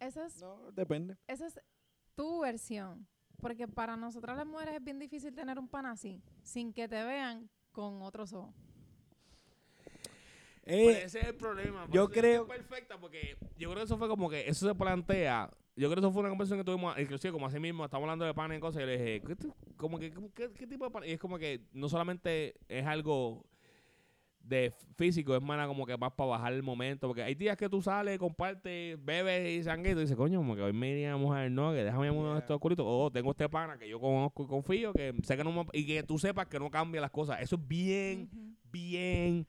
eso es, No, depende. esa es tu versión. Porque para nosotras las mujeres es bien difícil tener un pan así, sin que te vean con otros ojos. Pues Eh, ese es el problema. por yo eso es que creo- es perfecta porque yo creo que eso fue como que eso se plantea. Yo creo que eso fue una conversación que tuvimos, inclusive como así mismo, estamos hablando de pan y cosas, y le dije, ¿qué, tu- como que, como que- ¿qué tipo de pan? Y es como que no solamente es algo de físico, es más como que más para bajar el momento, porque hay días que tú sales, compartes, bebes y sanguito, y dices, coño, como que hoy me iríamos a no, que déjame uno de estos culitos, o tengo este pana que yo conozco y confío, que sé que no me- y que tú sepas que no cambia las cosas. Eso es bien bien,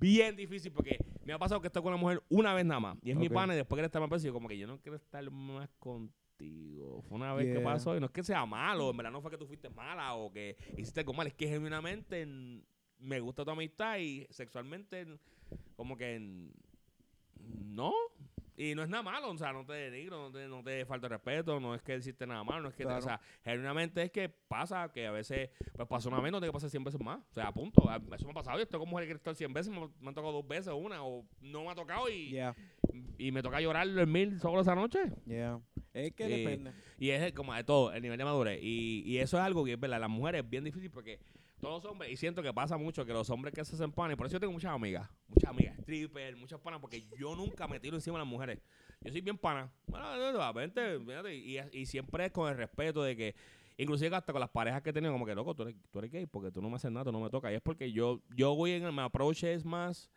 bien difícil porque me ha pasado que estoy con una mujer una vez nada más y es mi pana y después quiere estar más veces y yo como que yo no quiero estar más contigo. Fue una vez que pasó y no es que sea malo, en verdad no fue que tú fuiste mala o que hiciste algo mal, es que genuinamente me gusta tu amistad y sexualmente como que no. Y no es nada malo, o sea, no te denigro, no te, no te falta de respeto, no es que hiciste nada malo, no es que, te- o sea, genuinamente es que pasa que a veces, pues pasó una vez, no tiene que pasar 100 veces más. O sea, a punto. A- Eso me ha pasado. Yo estoy con mujer que estar 100 veces, me, me han tocado dos veces una, o no me ha tocado y, yeah, y me toca llorar el mil solo esa noche. yeah. Es que depende. Y es como de todo, el nivel de madurez. Y, y eso es algo que es verdad. Las mujeres es bien difícil porque todos hombres, y siento que pasa mucho que los hombres que se hacen panas, y por eso yo tengo muchas amigas, muchas amigas, stripper, muchas panas, porque yo nunca me tiro encima de las mujeres. Yo soy bien pana. Bueno, no, no, vente, fíjate, y, y siempre es con el respeto de que, inclusive hasta con las parejas que he tenido, como que loco, tú eres, tú eres gay porque tú no me haces nada, tú no me tocas. Y es porque yo, yo voy en el, mi approach es más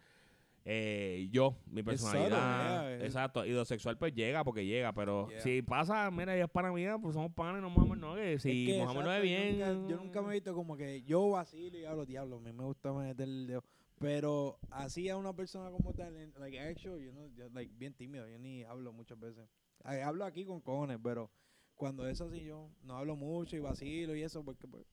eh, yo, mi Es personalidad. es- exacto. Y lo sexual pues llega porque llega, pero Yeah. si pasa, mira, ella es pana mía, pues somos panas y nos mojamos no que si Es que, mojamos no exacto, bien. Yo nunca, yo nunca me he visto como que yo vacilo y hablo diablo. A mí me gusta meter el dedo. Pero así a una persona como tal, en- like actual, yo no, yo, like bien tímido. Yo ni hablo muchas veces. Ay, hablo aquí con cojones, pero cuando es así yo no hablo mucho y vacilo y eso porque pues.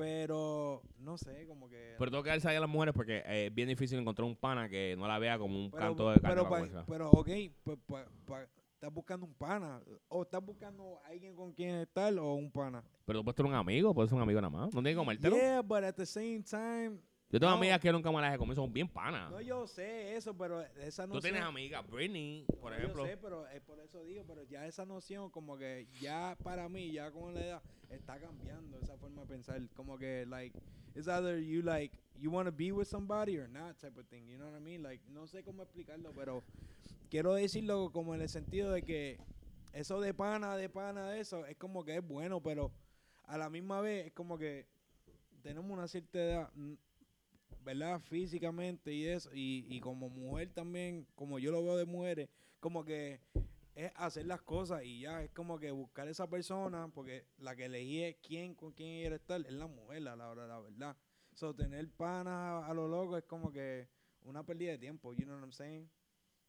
Pero no sé, como que. Pero tengo que darse ahí a las mujeres porque eh, es bien difícil encontrar un pana que no la vea como un pero, canto de pero, pa- pero ok, pues pa- pa- estás buscando un pana o estás buscando alguien con quien estar o un pana. Pero tú puedes tener un amigo, puedes ser un amigo nada más. No tienes que comértelo. Yeah, but at the same time, Yo tengo no. amigas que nunca me las he comido, son bien panas. no yo sé eso, pero esa noción. Tú tienes amigas, Britney, por No, ejemplo. Yo sé, pero eh, por eso digo, pero ya esa noción como que ya para mí, ya con la edad, está cambiando esa forma de pensar. Como que, like, it's either you, like, you want to be with somebody or not type of thing, you know what I mean? Like, no sé cómo explicarlo, pero quiero decirlo como en el sentido de que eso de pana, de pana, de eso, es como que es bueno, pero a la misma vez es como que tenemos una cierta edad, ¿verdad? Físicamente y eso, y, y como mujer también, como yo lo veo de mujeres, como que es hacer las cosas y ya, es como que buscar esa persona, porque la que elegí es quién, con quién quiere estar, es la mujer la hora la verdad. So, tener panas a, a lo loco es como que una pérdida de tiempo, you know what I'm saying?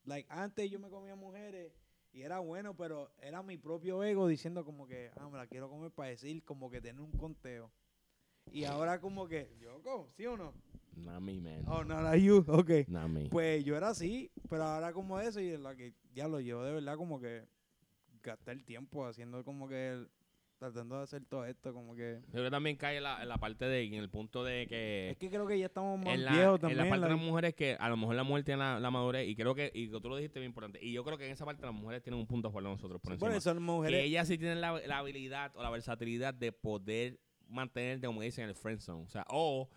Like, antes yo me comía mujeres y era bueno, pero era mi propio ego diciendo como que, ah, me la quiero comer para decir, como que tener un conteo. Y ahora como que, ¿yo ¿Sí o no? Not me, man. Oh, not a you, <laughs> ok. Not me. Pues yo era así, pero ahora como eso y la que, diablo, yo de verdad como que gasté el tiempo haciendo como que, tratando de hacer todo esto, como que... Yo creo que también cae en la, en la parte de, en el punto de que... Es que creo que ya estamos más en la, viejos en también. la parte de like- las mujeres que a lo mejor la mujer tiene la, la madurez y creo que y tú lo dijiste bien importante y yo creo que en esa parte las mujeres tienen un punto a favor de nosotros por Sí, por encima eso las mujeres... que ellas sí tienen la, la habilidad o la versatilidad de poder mantenerte como dicen en el friend zone o sea o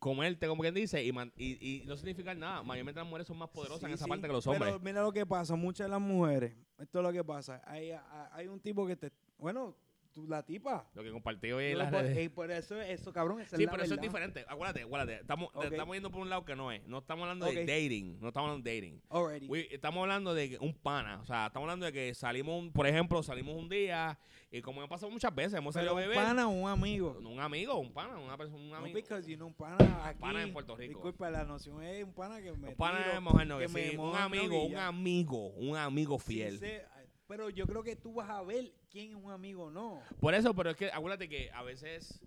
comerte, como quien dice, y, man- y, y no significa nada. Mayormente las mujeres son más poderosas en Sí, esa sí, parte que los hombres. Pero mira lo que pasa, muchas de las mujeres, esto es lo que pasa. Hay- hay un tipo que te. Bueno, tú, la tipa. Lo que compartí hoy en las por, redes. eh, por eso, eso, cabrón, esa Sí, es la pero eso es verdad. diferente. Acuérdate, acuérdate. Estamos, Ok. estamos yendo por un lado que no es. No estamos hablando Ok. de dating. No estamos hablando de dating. Already. We- estamos hablando de que un pana. O sea, estamos hablando de que salimos, un- por ejemplo, salimos un día y como me ha pasado muchas veces, hemos Pero salido a un beber. pana o un amigo. Un amigo, un pana, una persona, un No, amigo. because you know, un pana aquí. pana en Puerto Rico. Disculpa, la noción es un pana que me. Un pana tiro, de mujer, no, que que me sí, un amigo, un amigo, un amigo Sí fiel. sé, pero yo creo que tú vas a ver quién es un amigo o no. Por eso, pero es que acuérdate que a veces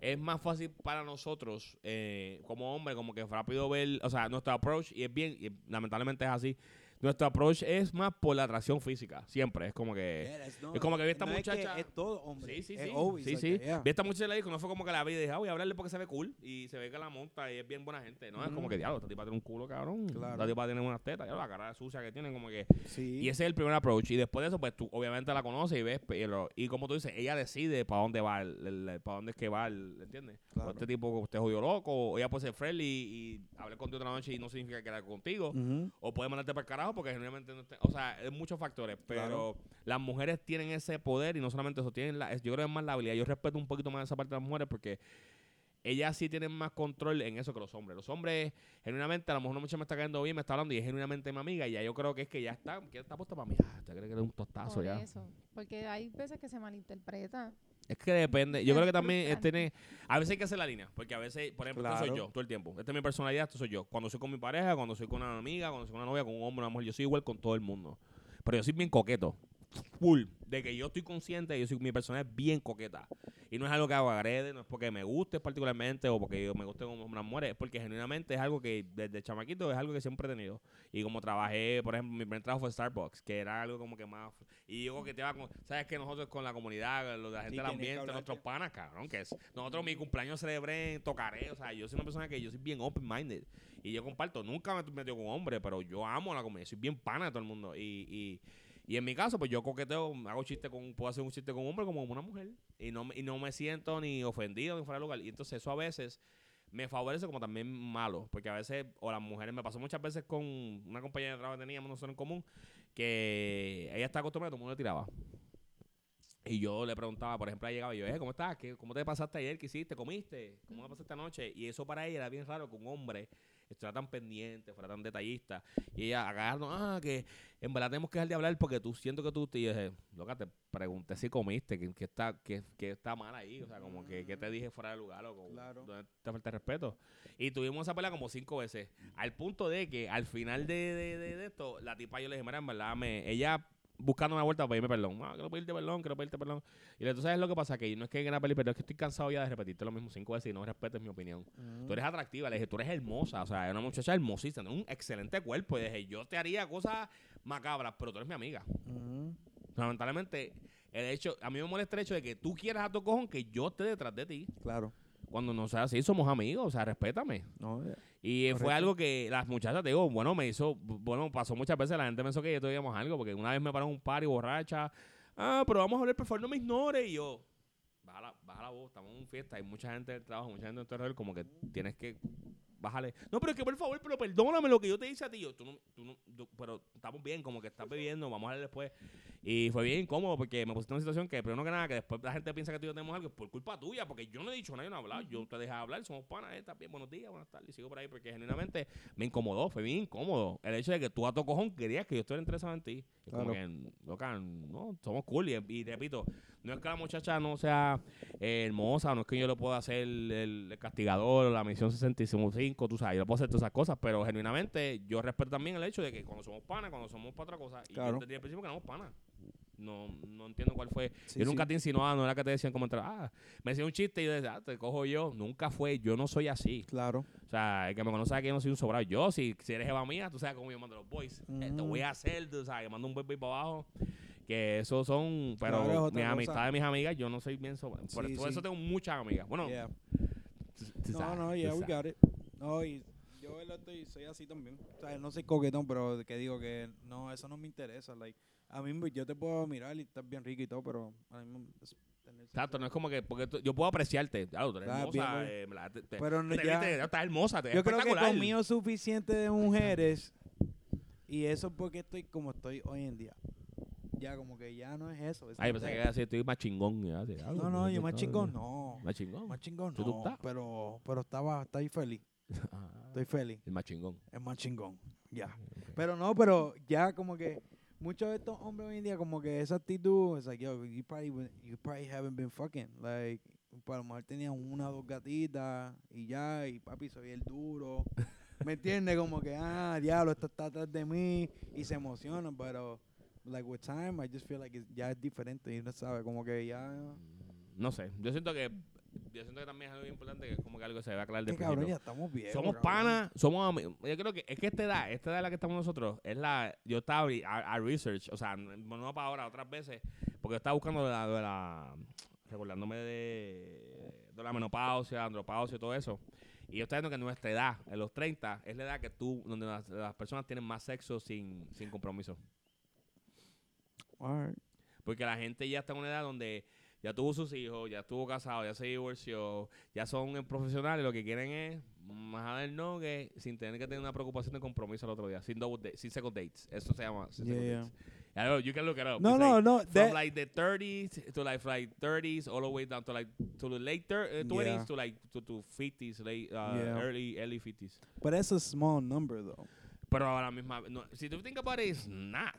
es más fácil para nosotros, eh, como hombre, como que rápido ver, o sea, nuestro approach, y es bien, y lamentablemente es así, nuestro approach es más por la atracción física, siempre, es como que... Yeah, that's- no, es como que vi esta no es muchacha- Es, todo, hombre. Sí, sí, Es sí. sí, sí. yeah. Vi esta muchacha y le dijo, no fue como que la vi y dije, ah, voy a hablarle porque se ve cool. Y se ve que la monta y es bien buena gente. No, es como que, diablo, esta tipa tiene un culo, cabrón. Claro. Esta tipa tiene unas tetas, ya la cara sucia que tiene, como que... Sí. Y ese es el primer approach. Y después de eso, pues tú obviamente la conoces y ves, pero, y como tú dices, ella decide para dónde va, el, el- para dónde es que va, el- ¿entiendes? Claro. O este tipo, usted jodió loco, o ella puede ser friendly y, y hablar contigo otra noche y no significa que era contigo. O puede mandarte para el carajo porque generalmente no O sea, es muchos factores. Pero Claro. las mujeres tienen ese poder y no solamente eso, tienen la, yo creo que es más la habilidad. Yo respeto un poquito más esa parte de las mujeres porque ellas sí tienen más control en eso que los hombres. Los hombres, genuinamente, a lo mejor una muchacha me está cayendo bien, me está hablando y es genuinamente mi amiga. Y ya yo creo que es que ya está, que está puesta para mí. Ah, cree que eres un tostazo Por ya. eso. Porque hay veces que se malinterpreta. Es que depende. Yo Es creo que también eh, tiene. A veces hay que hacer la línea. Porque a veces, por ejemplo, esto soy yo todo el tiempo. Esta es mi personalidad, esto soy yo. Cuando soy con mi pareja, cuando soy con una amiga, cuando soy con una novia, con un hombre, una mujer, yo soy igual con todo el mundo. Pero yo soy bien coqueto. Full. De que yo estoy consciente, soy, mi personalidad es bien coqueta. Y no es algo que hago agrede, no es porque me guste particularmente o porque yo me guste como una mujer, es porque genuinamente es algo que desde chamaquito es algo que siempre he tenido. Y como trabajé, por ejemplo, mi primer trabajo fue Starbucks, que era algo como que más... Y yo coqueteaba con... ¿Sabes que Nosotros con la comunidad, la gente Sí, del que ambiente, nuestros que- panas, cabrón, que es... Nosotros mi cumpleaños celebré, tocaré, o sea, yo soy una persona que yo soy bien open-minded. Y yo comparto, nunca me he metido con hombres, pero yo amo la comunidad, soy bien pana de todo el mundo. Y, y, y en mi caso, pues yo coqueteo, hago chiste con, puedo hacer un chiste con un hombre como una mujer. Y no, y no me siento ni ofendido ni fuera de lugar. Y entonces eso a veces me favorece como también malo. Porque a veces, o las mujeres, me pasó muchas veces con una compañera de trabajo que teníamos nosotros en común, que ella está acostumbrada, todo el mundo le tiraba. Y yo le preguntaba, por ejemplo, ella llegaba y yo, eh, ¿cómo estás? ¿Qué, ¿Cómo te pasaste ayer? ¿Qué hiciste? ¿Comiste? ¿Cómo te pasaste anoche? Y eso para ella era bien raro que un hombre estuviera tan pendiente, fuera tan detallista. Y ella agarrando, ah, que en verdad tenemos que dejar de hablar porque tú siento que tú... Yo dije, loca, te pregunté si comiste, que, que está, que, que está mal ahí. O sea, como que, que te dije fuera de lugar o Claro. te falta respeto. Y tuvimos esa pelea como cinco veces. Al punto de que al final de, de, de, de esto, la tipa yo le dije, mira, en verdad, me, ella buscando una vuelta para pedirme perdón. Ah, quiero pedirte perdón, quiero pedirte perdón. Y tú sabes lo que pasa, que no es que quiera pedir perdón, es que estoy cansado ya de repetirte lo mismo cinco veces y no respetes mi opinión. Ujú. Tú eres atractiva, le dije, tú eres hermosa, o sea, es una muchacha hermosísima, tiene un excelente cuerpo. Y dije, yo te haría cosas macabras, pero tú eres mi amiga. Ujú. Lamentablemente, el hecho, a mí me molesta el hecho de que tú quieras a tu cojón que yo esté detrás de ti. Claro. Cuando no sea así, somos amigos, o sea, respétame. No, eh, Y fue algo que las muchachas, te digo, bueno, me hizo, bueno, pasó muchas veces, la gente pensó que yo tuvimos algo, porque una vez me pararon un par y borracha, ah, pero vamos a hablar, por favor, no me ignores, y yo, baja la, baja la voz, estamos en una fiesta, hay mucha gente del trabajo, mucha gente del terror, como que tienes que bájale. No, pero es que por favor, pero perdóname lo que yo te hice a ti. Yo, tú no, tú no, tú- pero estamos bien, como que estás bebiendo, vamos a hablar después. Y fue bien incómodo porque me pusiste en una situación que, primero que nada, que después la gente piensa que tú y yo tenemos algo por culpa tuya, porque yo no he dicho nada, yo no he hablado. Yo te dejé hablar, somos panas, eh, está bien, buenos días, buenas tardes, y sigo por ahí, porque genuinamente me incomodó, fue bien incómodo. El hecho de que tú a tu cojón querías que yo estuviera interesado en ti. Es como Claro. que, loca, no, somos cool. Y, y repito, no es que la muchacha no sea eh, hermosa, no es que yo le pueda hacer el, el castigador, la misión 65, tú sabes, yo le puedo hacer todas esas cosas, pero genuinamente yo respeto también el hecho de que cuando somos panas, cuando somos para otra cosa, y Claro. desde el principio que éramos panas. No, no entiendo cuál fue. Sí, yo nunca sí. te insinuaba, no era que te decían como entrar, ah, me decía un chiste y yo decía, ah, te cojo yo. Nunca fue, yo no soy así. Claro. O sea, el que me conoce que yo no soy un sobrado. Yo, si, si eres jeva mía, tú sabes cómo yo mando los boys. Eh, te voy a hacer, tú sabes, mando un boy para abajo. Que esos son, pero Claro, mis amistades, mis amigas, yo no soy bien sobrado. Por eso, eso tengo muchas amigas. Bueno, Yeah. No, no, yeah, we got it. No, y yo estoy, soy así también. O sea, no soy coquetón, pero que digo que no, eso no me interesa. Like, a mí, yo te puedo mirar y estás bien rico y todo, pero a mí, es- Exacto, no es como que, porque tú- yo puedo apreciarte, claro, tú eres hermosa, bien, eh, la- te- Pero no, te ya- estás hermosa, te ves yo creo que conmigo es suficiente de mujeres y eso es porque estoy como estoy hoy en día. Ya como que ya no es eso. es Ay, pensé que que- iba a decir, estoy más chingón. así, No, no, yo más chingón no. Más chingón. Más chingón ¿Tú tú no. Pero, pero estaba, estoy feliz. <laughs> Ah, Estoy feliz. el más chingón. Es más chingón. Ya. Pero no, pero ya como que muchos de estos hombres hoy en día como que esa actitud es like, yo, you probably, you probably haven't been fucking. Like, para lo mejor tenían una o dos gatitas y ya, y papi soy el duro. ¿Me <laughs> entiendes? Como que, ah, diablo, esto está atrás de mí y se emocionan, pero like with time I just feel like ya es diferente y no sabe, como que ya... No sé, yo siento que yo siento que también es algo importante que es como que algo se debe aclarar de cabrón, ya estamos viejos. Somos panas, somos amigos. Yo creo que es que esta edad, esta edad en la que estamos nosotros, es la. Yo estaba a, a research, o sea, no para ahora, otras veces, porque yo estaba buscando de la. De la recordándome de, de la menopausia, andropausia y todo eso. Y yo estaba viendo que nuestra edad, en los 30, es la edad que tú, donde las, las personas tienen más sexo sin, sin compromiso. Porque la gente ya está en una edad donde ya tuvo sus hijos, ya estuvo casado, ya se divorció, ya son eh, profesionales, lo que quieren es más del no que sin tener que tener una preocupación de compromiso el otro día, sin double sin second dates. Eso se llama sin second Yeah, dates. I know, you can look it up. No, It's no, like no. From that- like the 30s to like like 30s all the way down to like to the late thir- uh, 20s Yeah. to like to, to 50s, late uh, Yeah. early early 50s. but that's a small number though. Pero a la misma no, si tú think about it, it's not.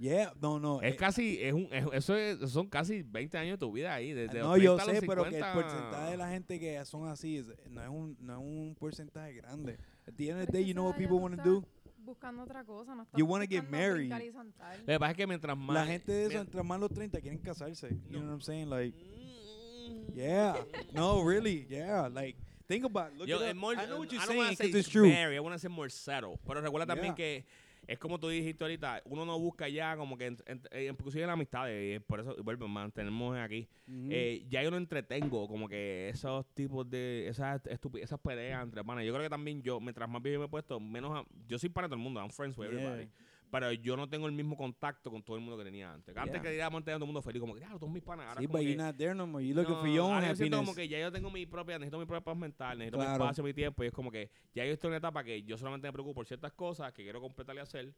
Yeah, no, no. Es eh, casi, es un, es- eso es- son casi 20 años de tu vida ahí. Desde no, los yo 30 a los sé, pero que el 50. porcentaje de la gente que son así es- no, es un, no es un porcentaje grande. At the end of the day, you know what people want to do? Buscando otra cosa, no You estás wanna get buscando married. brincar y saltar. Lo que pasa es que mientras más. La gente de eso, más los 30, quieren casarse. You No. know what I'm saying? Like, Mm. yeah. No, really. Yeah. Like, think about it. Look Yo, it up. more- I know what you're I saying say because it's true. marry, I wanna say more settle. Pero recuerda también que es como tú dijiste ahorita, uno no busca ya como que, en- en- eh, inclusive en la amistad, y por eso, vuelvo, mantenemos aquí. Eh, ya yo no entretengo como que esos tipos de, esas esas peleas entre panas. Yo creo que también yo, mientras más viejo me he puesto, menos, a- yo soy pana de todo el mundo, I'm friends with everybody. Pero yo no tengo el mismo contacto con todo el mundo que tenía antes. Antes Yeah. quería mantener a todo el mundo feliz, como que, claro, todos mis panas. Ahora Sí, but que, you're not there no more. You're looking no, for your own happiness. como que ya yo tengo mi propia, necesito mi propia paz mental, necesito Claro. mi espacio, mi tiempo, y es como que ya yo estoy en una etapa que yo solamente me preocupo por ciertas cosas que quiero completar y hacer,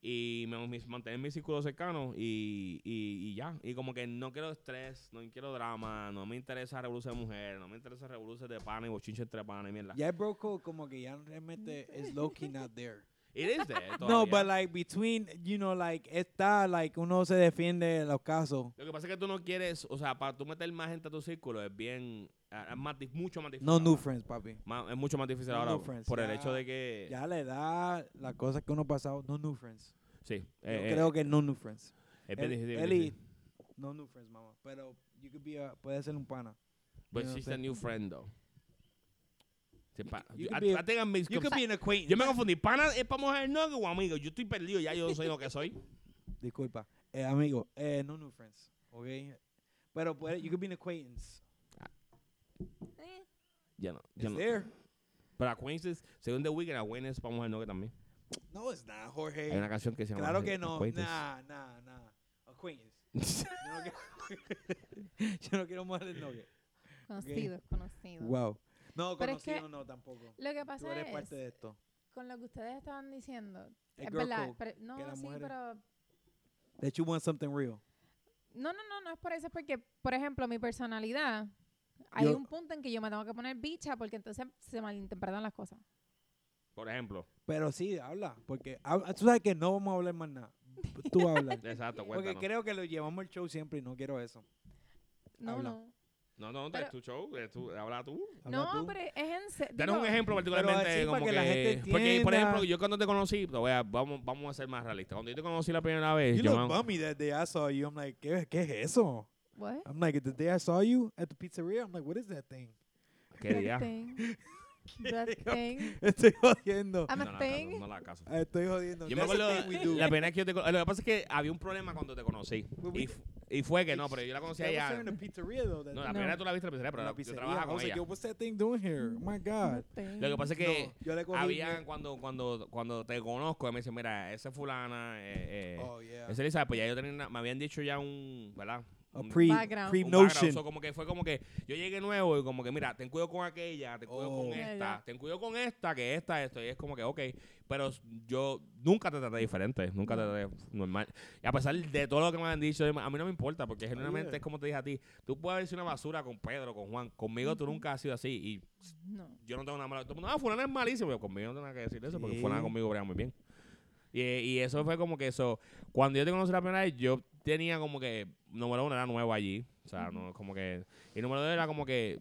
y me, mis- mantener mi círculo cercano, y, y, y ya. Y como que no quiero estrés, no quiero drama, no me interesa revolución de mujeres, no me interesa revolución de pana y bochinche entre pana y mierda. Ya el bro code como que ya realmente es low key not there. It is there <laughs> No, but like between, you know, like está, like uno se defiende de los casos. Lo que pasa es que tú no quieres, o sea, para tú meter más gente a tu círculo es bien, es más, mucho más difícil. No new friends, papi. Es mucho más difícil No ahora new friends, por el ya- hecho de que... Ya la edad, las cosas que uno ha pasado, no new friends. Sí. Yo eh, eh, creo que no new friends. es bien El- difícil, Eli, no new friends, mamá. Pero you could be a, puede ser un pana. But you know she's a new friend, though. Pa- You yo- could be a- I think I'm mis- You could be an acquaintance. Yo me confundí. ¿Pana es para mujer no o amigo? Yo estoy perdido. Ya yo soy lo que soy. Disculpa. Eh, amigo, eh, no new friends. ¿Ok? Pero puede, you could be an acquaintance. Eh, Ya no. It's Ya no. there. Pero Acquaintances, según The Weeknd, Acquaintances es para mujer no que también. No, it's not, Jorge. Hay una canción que se llama Claro que no. Acquaintance. Nah, nah, nah. Acquaintance. <laughs> Yo no quiero, <laughs> yo no quiero mujer de novia. Conocido, conocido. Wow. No, Pero es conocido que no tampoco. Lo que Tú pasa eres es, parte de esto. con lo que ustedes estaban diciendo, El es verdad, pero- no, que las sí, mujeres- pero That you want something real. no, no, no, no es por eso, es porque, por ejemplo, mi personalidad, hay Yo- un punto en que yo me tengo que poner bicha porque entonces se malinterpretan las cosas. Por ejemplo. Pero sí, habla. Porque hab- tú sabes que no vamos a hablar más nada. Tú <laughs> hablas. Exacto, porque cuéntanos. creo que lo llevamos al show siempre y no quiero eso. No, Habla. no. No, no, Pero- es tu show. es tu- habla tú. Habla No, tú. pero es en serio. Danos un ejemplo particularmente así como que que, la gente porque por ejemplo yo cuando te conocí te voy a- vamos vamos a ser más realistas cuando yo te conocí la primera vez You yo look me- bummy that day I saw you. I'm like, ¿qué, qué es eso? What? I'm like, the day I saw you at the pizzeria, I'm like, what is that thing? qué día <laughs> <laughs> That thing. Estoy jodiendo. I'm no, a la thing. caso, no la caso. Estoy jodiendo. Yo me acuerdo, la primera vez que yo te Lo que pasa es que había un problema cuando te conocí. Y, y fue que no, pero yo la conocí allá. No, la No. primera tú la viste en la pizzería, pero la yo trabajaba con ella. yo, what's that thing doing here? Oh my God. Lo que pasa es que No, yo le cogí- habían, cuando, cuando, cuando te conozco, me dicen, mira, esa es fulana, eh, eh, Oh, yeah. esa es Elizabeth, pues ya yo tenía, una- me habían dicho ya un, ¿verdad? A pre, Background. pre notion. So, como que fue como que yo llegué nuevo y como que mira, ten cuidado con aquella, ten cuidado Oh. con esta, ten cuidado con esta, que esta, esto. Y es como que, ok. Pero yo nunca te traté diferente, nunca te No. traté normal. Y a pesar de todo lo que me han dicho, a mí no me importa, porque genuinamente Oye. es como te dije a ti. Tú puedes decir una basura con Pedro, con Juan. Conmigo tú Ujú. nunca has sido así. Y No. yo no tengo nada malo. Todo el mundo, ah, fulano es malísimo. Pero conmigo no tengo nada que decir eso, porque Sí. fulano conmigo brega muy bien. Y, y eso fue como que eso. Cuando yo te conocí la primera vez, yo tenía como que. Número uno era nuevo allí. O sea, no, como que. Y número dos era como que.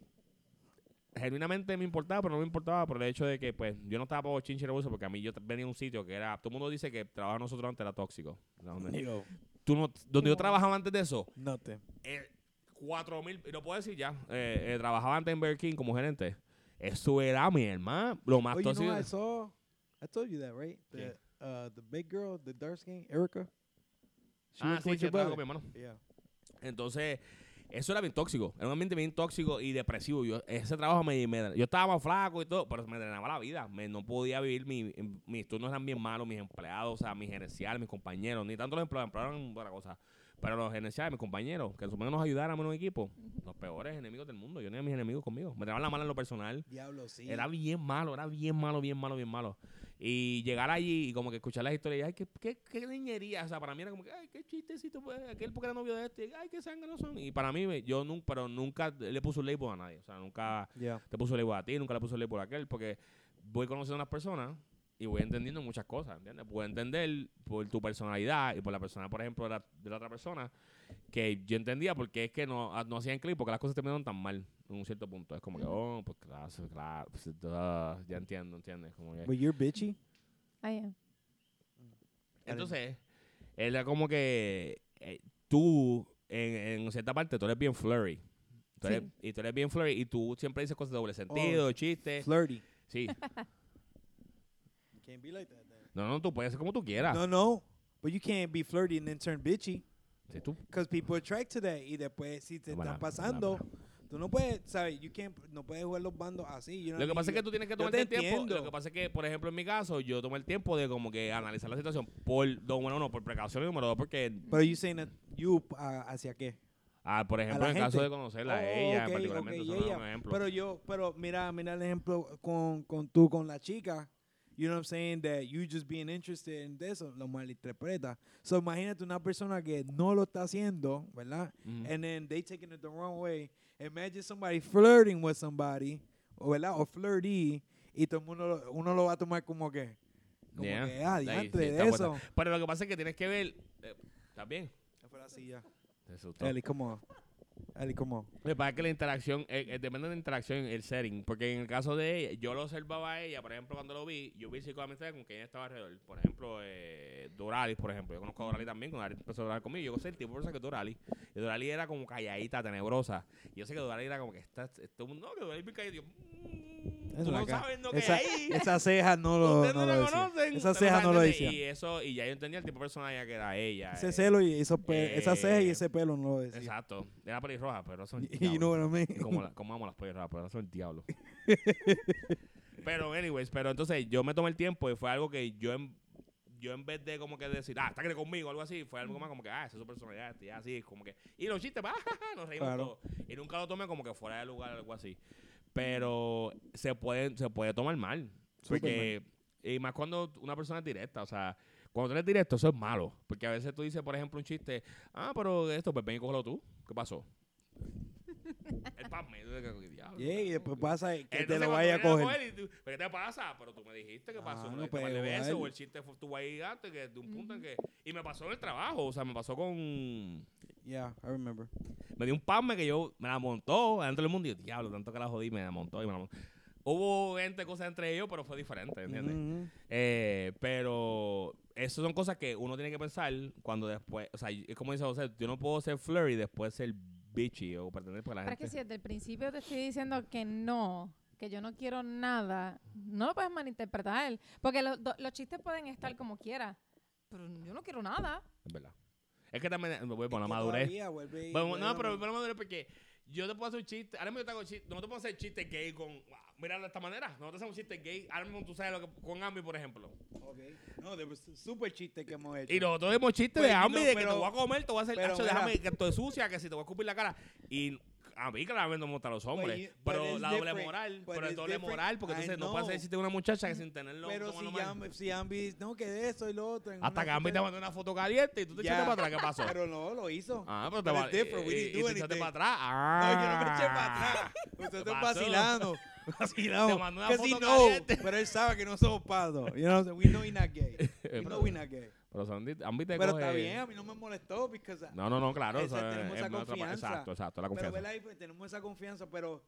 Genuinamente me importaba, pero no me importaba por el hecho de que, pues, yo no estaba por chinche rebuzo, porque a mí yo venía a un sitio que era. Todo el mundo dice que trabajo nosotros antes era tóxico. Donde, Yo, tú no, donde yo No. trabajaba antes de eso, nothing. eh, cuatro mil, lo puedo decir ya, eh, eh, trabajaba antes en Burger King como gerente. Eso era mi hermano, lo más Oh, you know tóxico. I saw? I told you that, right? The, uh, the big girl, the dark skin, Erica. She ah, sí, trabajo con mi hermano. Yeah. Entonces, eso era bien tóxico. Era un ambiente bien tóxico y depresivo. Yo, ese trabajo me, me- Yo estaba más flaco y todo, pero me drenaba la vida. Me, no podía vivir. Mi, mis turnos eran bien malos, mis empleados, o sea, mis gerenciales, mis compañeros. Ni tanto los empleados, empleados eran otra cosa. Pero los gerenciales, mis compañeros, que supongo nos ayudaran en un equipo, los peores enemigos del mundo. Yo tenía mis enemigos conmigo. Me daban la mala en lo personal. Diablo, sí. Era bien malo, era bien malo, bien malo, bien malo. Y llegar allí y como que escuchar las historias, y, ay, qué, qué, qué niñería. O sea, para mí era como que, ay, qué chistecito, pues, aquel porque era novio de este, ay, qué sangre no son. Y para mí, yo nunca, pero nunca le puse un label a nadie. O sea, nunca Yeah. te puso label a ti, nunca le puse un label a aquel, porque voy conociendo a unas personas y voy entendiendo muchas cosas, ¿entiendes? Puedo entender por tu personalidad y por la persona, por ejemplo, de la, de la otra persona, que yo entendía porque es que no, ah, no hacían clic, porque las cosas terminaron tan mal en un cierto punto. Es como que, oh, pues claro, claro, pues, duh, ya entiendo, ¿entiendes? Como que- But you're bitchy? I am. entonces, era como que eh, tú, en, en cierta parte, tú eres bien flurry. Tú eres- Sí. Y tú eres bien flurry y tú siempre dices cosas de doble sentido, chistes. Flirty. Sí. <laughs> You can't be like that. Then. No, no, tú puedes ser como tú quieras. No, no. But you can't be flirty and then turn bitchy. Sí, tú. Because people attract to that. Y después, si te Buena, está pasando, tú no puedes, ¿sabes? You can't, no puedes jugar los bandos así. you know Lo que pasa es que tú tienes que tomarte te el tiempo. Lo que pasa es que, por ejemplo, en mi caso, yo tomé el tiempo de como que analizar la situación por, bueno, no, por precaución número dos, porque, Pero you saying that you, ah, ¿hacia qué? ah, por ejemplo, en el caso de conocerla a Oh, ella, particularmente, ok, eso no es ella. un ejemplo. Pero yo, pero mira, mira el ejemplo con, con tú, con la chica. You know what I'm saying? That you just being interested in eso, lo malinterpreta. So imagínate una persona que no lo está haciendo, ¿verdad? Ujú. And then they taking it the wrong way. Imagine somebody flirting with somebody, ¿verdad? O flirty, y todo el mundo, lo- uno lo va a tomar como que, como Yeah. que, ah, Ahí, diantre sí, de eso. Pero lo que pasa es que tienes que ver, eh, ¿está bien? Fue así ya. Te asustó. Eli, come on. Come on. Lo que la interacción, eh, eh, depende de la interacción, el setting. Porque en el caso de ella, yo lo observaba a ella, por ejemplo, cuando lo vi, yo vi psicológicamente con quien ella estaba alrededor. Por ejemplo, eh, Doralis, por ejemplo. Yo conozco a Doralis también, cuando empezó a hablar conmigo. Yo sé el tipo de persona que es Doralis. Y Doralis era como calladita, tenebrosa. Y yo sé que Doralis era como que está, no, que Doralis bien calladito. Tú la no ca- sabes lo que esa, hay ahí. esa ceja no lo, Ustedes no no, lo conocen. Esa ustedes ceja no lo entienden. decía. Y eso, y ya yo entendía el tipo de persona ya que era ella. Ese eh, celo y eso pe- esa ceja y eh, ese pelo no lo decía. Exacto. Era pelirroja, pero eso <laughs> es know what I mean? como, la, como amo las pelirrojas, pero eso es el diablo. <laughs> pero, anyways, pero entonces yo me tomé el tiempo y fue algo que yo en, yo en vez de como que decir, ah, está conmigo o algo así, fue algo más como que, ah, esa es su personalidad, y así, como que, y los chistes, <laughs> ah, nos reímos Claro. todos. Y nunca lo tomé como que fuera de lugar o algo así. Pero se puede, se puede tomar mal. Porque, y más cuando una persona es directa, o sea, cuando tú eres directo, eso es malo. Porque a veces tú dices, por ejemplo, un chiste, ah, pero esto, pues ven y cógelo tú. ¿Qué pasó? <laughs> El pan me diablo. Yeah, y después pasa que te lo vaya a coger. tú, ¿Pero qué te pasa? Pero tú me dijiste que Ah, pasó. no, No, pues, de veces, igual. o el chiste fue- estuvo ahí antes, que de un punto en que... Y me pasó en el trabajo, o sea, me pasó con... Yeah, I remember. Me dio un palme que yo me la montó delante del mundo y yo, diablo, tanto que la jodí, me la montó y me la montó. Hubo gente, cosas entre ellos, pero fue diferente, ¿entiendes? Mhm. Eh, pero esas son cosas que uno tiene que pensar cuando después, o sea, es como dice José, yo no puedo ser flirty y después ser bitchy o pretender porque la Pero es gente... que si desde el principio te estoy diciendo que no, que yo no quiero nada, no lo puedes malinterpretar. Porque los, do- los chistes pueden estar como quiera. Pero yo no quiero nada. Es verdad. Es que también, me voy que madurez. todavía vuelve Bueno, vuelve no, pero la madurez porque Yo te puedo hacer un chiste. Ahora mismo yo te hago chiste. No te puedo hacer chiste gay con. Mira de esta manera. No te hacemos chiste gay. Ahora mismo tú sabes lo que. Con Ambi, por ejemplo. Okay. No, de pues, super chiste que hemos hecho. Y nosotros hemos chistes Pues, de Ambi no, de que pero- te voy a comer, te voy a hacer. pero mira. déjame que estoy sucia, que si te voy a escupir la cara. Y. A mí claramente no me gustan los hombres. you- but pero it's la doble moral. But pero it's doble different. moral. Porque entonces no puedes hacer know. chiste de una muchacha que sin tenerlo. Pero si si Ambi, no, que eso y lo otro. Hasta una que Ambi te mandó una foto caliente y tú te echaste para atrás. ¿Qué pasó? Pero no, lo hizo. Ah, pero te va. y- y do te echaste para atrás. No, yo no me eché para Ah. atrás. Usted ¿Qué está pasó? Te mandó una he foto know, caliente. Pero él sabe que no somos patos. You know, we know he's not gay. <laughs> We know we're not gay. Pero son di- Ambi te Pero coge- está bien, a mí no me molestó. No, no, no, claro. Esa- eso es- tenemos es esa nuestra- confianza. Exacto, exacto, la Pero confianza. ¿verdad? Y, pues, tenemos esa confianza, pero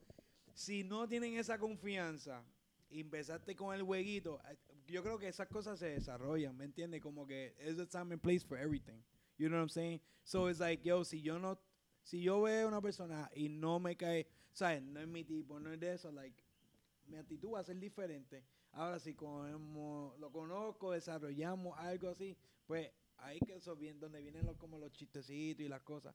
si no tienen esa confianza y empezaste con el jueguito, eh, yo creo que esas cosas se desarrollan, ¿me entiendes? Como que es a time and place for everything. You know what I'm saying? So it's like, yo, si yo no, si yo veo a una persona y no me cae, ¿sabes? No es mi tipo, no es de eso, like, mi actitud va a ser diferente. Ahora, si como lo conozco, desarrollamos algo así, pues ahí que eso viene, donde vienen los, como los chistecitos y las cosas.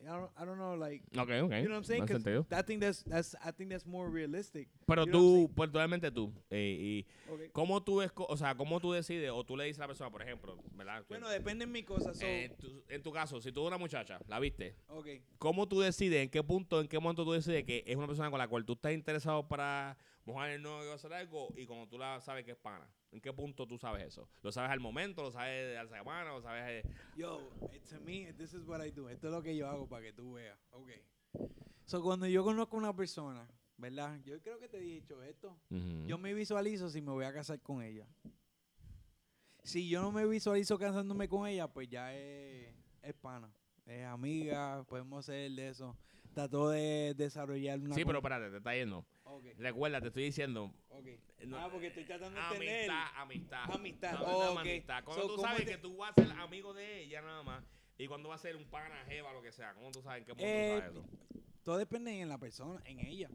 I don't, I don't know, like, Ok, ok. you know what I'm saying? No 'Cause sentido. I think that's, that's, I think that's more realistic. Pero you know what I'm tú, tú, eh, y Okay. ¿cómo tú, esco- o sea, cómo tú decides o tú le dices a la persona, por ejemplo, ¿verdad? Bueno, depende en mi cosa. So, Eh, tú- en tu caso, si tú una muchacha, la viste, okay. ¿cómo tú decides, en qué punto, en qué momento tú decides que es una persona con la cual tú estás interesado para mojar el novio o hacer algo y cuando tú la sabes que es pana? ¿En qué punto tú sabes eso? ¿Lo sabes al momento? ¿Lo sabes a la semana? ¿Lo sabes? eh? Yo, to me, this is what I do. Esto es lo que yo hago para que tú veas. Okay. So, cuando yo conozco a una persona, ¿verdad? Yo creo que te he dicho esto. Yo me visualizo si me voy a casar con ella. Si yo no me visualizo casándome con ella, pues ya es, es pana. Es amiga, podemos hacer de eso. Trató de desarrollar una Sí, pero espérate, te está yendo. Okay, Recuerda, te estoy diciendo. okay. no, ah, porque estoy tratando de entender. Amistad, amistad. Amistad, No, oh, amistad. Cuando So, tú ¿cómo sabes te- que tú vas a ser amigo de ella nada más y cuando va a ser un pana, jeva, lo que sea. ¿Cómo tú sabes en qué punto Eh, sabes eso? todo depende en la persona, en ella.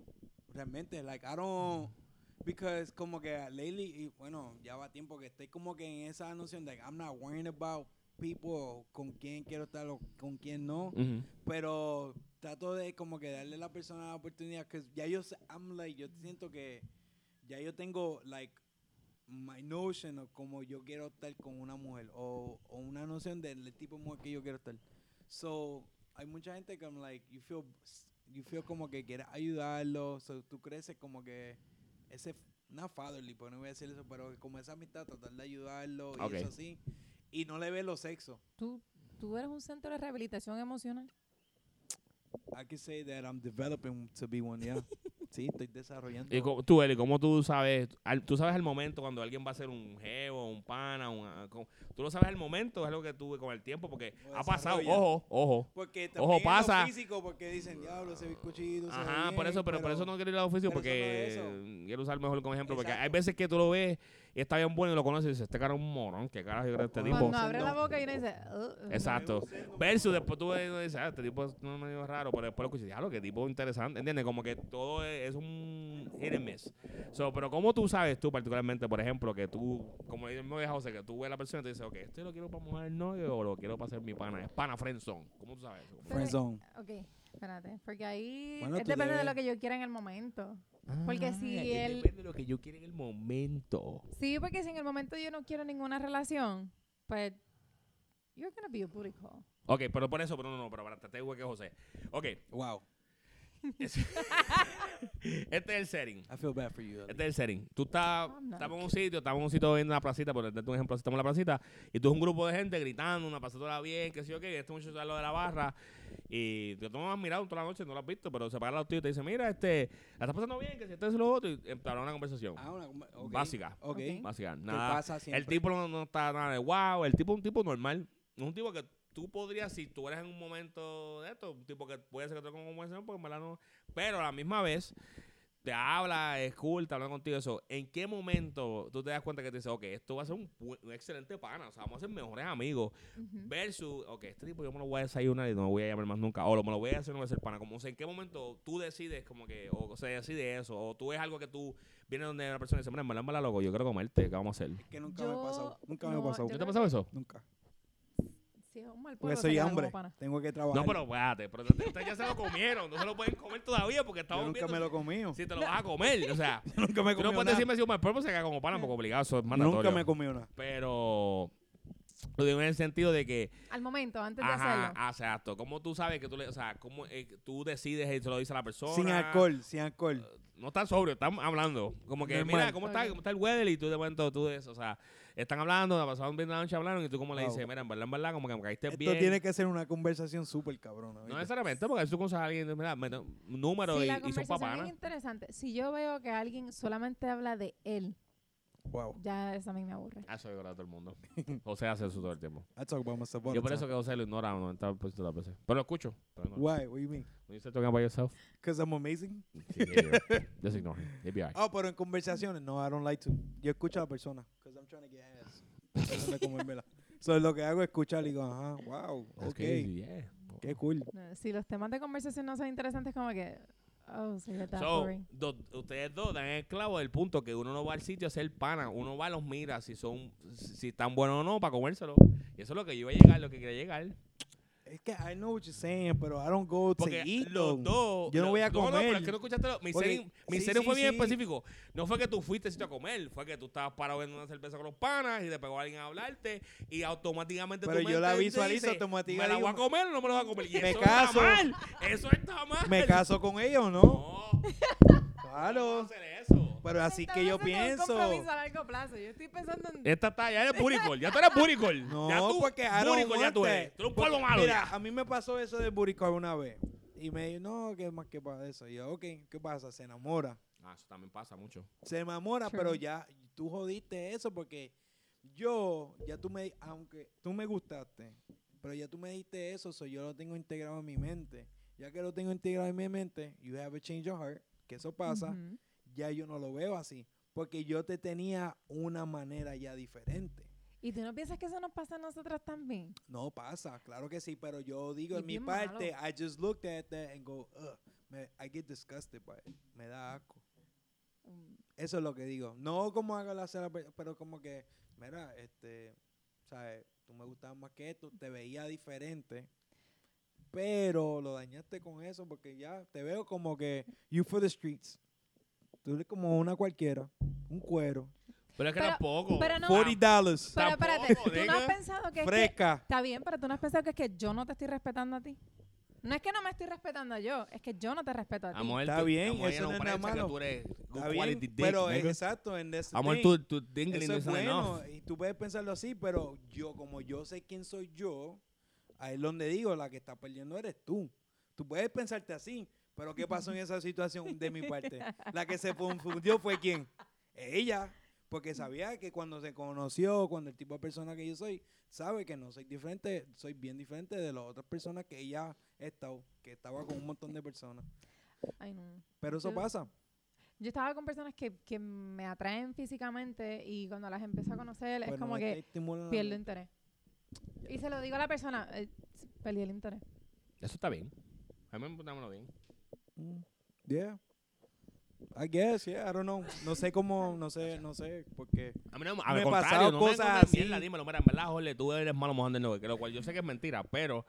Realmente, like, I don't, because como que lately, y bueno, ya va tiempo que estoy como que en esa noción de, I'm not worrying about people, con quién quiero estar o con quién no, pero trato de como que darle a la persona la oportunidad, que ya yo, sé- I'm like, yo siento que ya yo tengo, like, my notion of como yo quiero estar con una mujer, o, o una noción del tipo de mujer que yo quiero estar. So, hay mucha gente que I'm like, you feel, you feel como que quieres ayudarlo, so tú creces como que ese, not fatherly, pues no voy a decir eso, pero como esa amistad, tratar de ayudarlo Ok. y eso así, y no le ves los sexos. ¿Tú, tú eres un centro de rehabilitación emocional. I can say that I'm developing to be one, yeah. <laughs> sí, estoy desarrollando. Y tú, Eli, ¿cómo tú sabes? al- tú sabes el momento cuando alguien va a ser un jevo, un pana, un, ah, tú lo sabes el momento, es algo que tú con el tiempo, porque Lo ha pasado, ojo, ojo. Porque Ojo, también pasa. en lo físico, porque dicen, diablo, ese bizcochito se ve Ajá, por bien", eso, pero, por eso no quiero ir al oficio, no porque es quiero usar mejor como ejemplo, porque hay veces que tú lo ves y está bien bueno y lo conoces y dices, este cara es un morón, qué cara yo creo este tipo. Cuando abre la boca y uno dice, "Uh, uh". Exacto. Siendo- Versus después tú ves y dices, ah, este tipo es medio raro, pero después lo escuchas, diablo, qué tipo interesante, ¿entiendes? Como que todo es, es un hit and miss. So, pero ¿cómo tú sabes tú particularmente, por ejemplo, que tú, como le dice José, que tú ves a la persona y te dices, ok, este lo quiero para mojar el novio o lo quiero para ser mi pana? Es pana friendzone. ¿Cómo tú sabes eso? Friendzone. Ok, espérate. Porque ahí Bueno, es depende de lo que yo quiera en el momento. Porque si Ah, es él- Depende de lo que yo quiera en el momento. Sí, porque si en el momento yo no quiero ninguna relación, pues you're gonna be a booty call. Ok, pero por eso, pero no, no, pero para te digo que José. Ok, Wow. es- <laughs> este es el setting. I feel bad for you. Este es el setting. Tú estás, estás en un sitio, estamos en un sitio viendo una placita, por darte un ejemplo, estamos en la placita, y tú es un grupo de gente gritando, una pasatola bien, que sé yo qué, y este muchacho está lado de la barra, y tú no has mirado toda la noche, no lo has visto, pero se para al lado tuyo y te dice, mira, este, la estás pasando bien, que si este es lo otro, y entablar una conversación. Ah, una conver- ok. Básica. Ok. Ok. Básica. ¿Qué Nada. pasa siempre? El tipo no, no está nada de wow, el tipo es un tipo normal. Es un tipo que tú podrías, si tú eres en un momento de esto, un tipo que puede ser que te con conversación, porque en verdad no. Pero a la misma vez, te habla, es cool, te habla contigo eso. ¿En qué momento tú te das cuenta que te dices, ok, esto va a ser un, excelente pana, o sea, vamos a ser mejores amigos? Ujú. Versus, ok, este tipo yo me lo voy a desayunar y no lo voy a llamar más nunca. O lo, me lo voy a hacer no voy a ser pana. Como, o sea, ¿en qué momento tú decides como que, o, se decide eso? O tú es algo que tú vienes donde una persona y dice, mira, en verdad, loco, yo quiero comerte, ¿qué vamos a hacer? Que nunca me ha pasado. Nunca me ha no, pasado. ¿Qué te ha pasado eso? Nunca. Si es un mal Porque polvo, se soy como hambre. pana. Tengo que trabajar. No, pero espérate, pero ustedes ya se lo comieron, no se lo pueden comer todavía porque yo estamos nunca viendo me lo comí. si te lo vas a comer, o sea, <laughs> Yo nunca me tú comí no puedes nada. decirme si un mal polvo se queda como pana porque obligado, eso es mandatorio. Nunca me comí una. Pero lo digo en el sentido de que Al momento, antes de Ajá, hacerlo. exacto. ¿Cómo tú sabes que tú le, o sea, cómo eh, tú decides y se lo dice a la persona? Sin alcohol, sin alcohol. No están sobrio, están hablando. Como que, Normal. mira, ¿cómo está, Ok. ¿cómo está el weather? Y tú de momento, tú de eso, o sea, están hablando, la pasaron bien la noche hablaron y tú como le Wow. dices, mira, en verdad, en verdad, como que me caíste Esto bien. tiene que ser una conversación súper cabrona. No ¿viste? necesariamente, porque tú conoces a alguien, mira, me- un número Si y, la y son conversación papanas. es interesante, si yo veo que alguien solamente habla de él, Wow. ya eso a mí me aburre. Ah, Eso yo creo a todo el mundo. <laughs> José hace eso todo el tiempo. I talk about myself Yo por eso que José lo ignora 90% de las veces. Pero lo escucho. Pero no. Why? What do you mean? When you start talking about yourself, Because I'm amazing. sí, yeah, yeah. just ignore him. He'll be all right. Oh, pero en conversaciones, no, I don't like to. Yo escucho a la persona. Trying to get ass. So, lo que hago es escuchar y digo, ajá, wow, That's ok, crazy, yeah. qué cool. No, Si los temas de conversación no son interesantes, como que, oh, sí, So, do- ustedes dos dan el clavo del punto que uno no va al sitio a hacer pana, uno va a los mira si son si están buenos o no para comérselo. Y eso es lo que yo iba a llegar, lo que quería llegar. Es que I know what you're saying, pero I don't go to eat los dos. Yo no voy a No, no, pero comer. es que no escuchaste lo, mi Porque- serie, mi sí, serie sí, fue bien específico. No fue que tú fuiste a comer, fue que tú estabas parado en una cerveza con los panas y te pegó alguien a hablarte y automáticamente Pero tu yo la visualizo, automáticamente ¿Me la voy a comer o no me la voy a comer? Y me eso caso. está mal. Eso está mal. ¿Me caso con ella o no? No. No Claro. hacer eso. Pero así que yo pienso. compromiso a largo plazo. Yo estoy pensando en... Esta está, ya eres buricol. Ya tú eres buricol. No, ya tú, porque buricol ya tú eres. Tú eres un polvo malo Mira, ya. a mí me pasó eso de Buricor una vez. Y me dijo, no, ¿qué más que pasa eso? Y yo, ok, ¿qué pasa? Se enamora. Ah, eso también pasa mucho. Se enamora, pero ya tú jodiste eso porque yo, ya tú me, aunque tú me gustaste, pero ya tú me diste eso, so yo lo tengo integrado en mi mente. Ya que lo tengo integrado en mi mente, you have a change of heart, que eso pasa. Ya yo no lo veo así. Porque yo te tenía una manera ya diferente. ¿Y tú no piensas que eso nos pasa a nosotros también? No pasa, claro que sí, pero yo digo Y en mi parte, malo. I just looked at that and go, Ugh, me, I get disgusted by it. Me da asco. Mm, Eso es lo que digo. No como haga la cera, pe- pero como que, mira, este, ¿sabes? Tú me gustabas más que esto, te veía diferente, pero lo dañaste con eso porque ya te veo como que you for the streets. Tú eres como una cualquiera, un cuero. Pero es que Pero- tampoco. pero no- 40 dollars, Pero Tampoco, espérate, ¿tú no nigga. has pensado que es que... fresca. Está bien, pero tú no has pensado que es que yo no te estoy respetando a ti. No es que no me estoy respetando yo, es que yo no te respeto a ti. Amor, Está tú- bien, amor, eso ella no es nada que malo. tú eres good Está bien, quality dick, pero nigga. exacto, en this Amor, tú dingling Eso es bueno enough. y tú puedes pensarlo así, pero yo, como yo sé quién soy yo, ahí es donde digo, la que está perdiendo eres tú. Tú puedes pensarte así, pero ¿qué pasó en esa situación de mi parte? La que se confundió fue quién? Ella, porque sabía que cuando se conoció, cuando el tipo de persona que yo soy, sabe que no soy diferente, soy bien diferente de las otras personas que ella ha estado, que estaba con un montón de personas. Ay, no. Pero eso Yo- pasa. Yo estaba con personas que, que me atraen físicamente y cuando las empiezo a conocer es Pues como no que pierdo interés. Y se lo digo a la persona, eh, perdí el interés. Eso está bien. A mí me bien. Mm, Yeah. I guess, yeah, I don't know. No sé cómo, no sé, no sé, porque A mí no, a Me he pasado no cosas me así. mierda, dímelo, mira, en verdad, Jorge, tú eres malo mojando el nuevo, que lo cual yo sé que es mentira, pero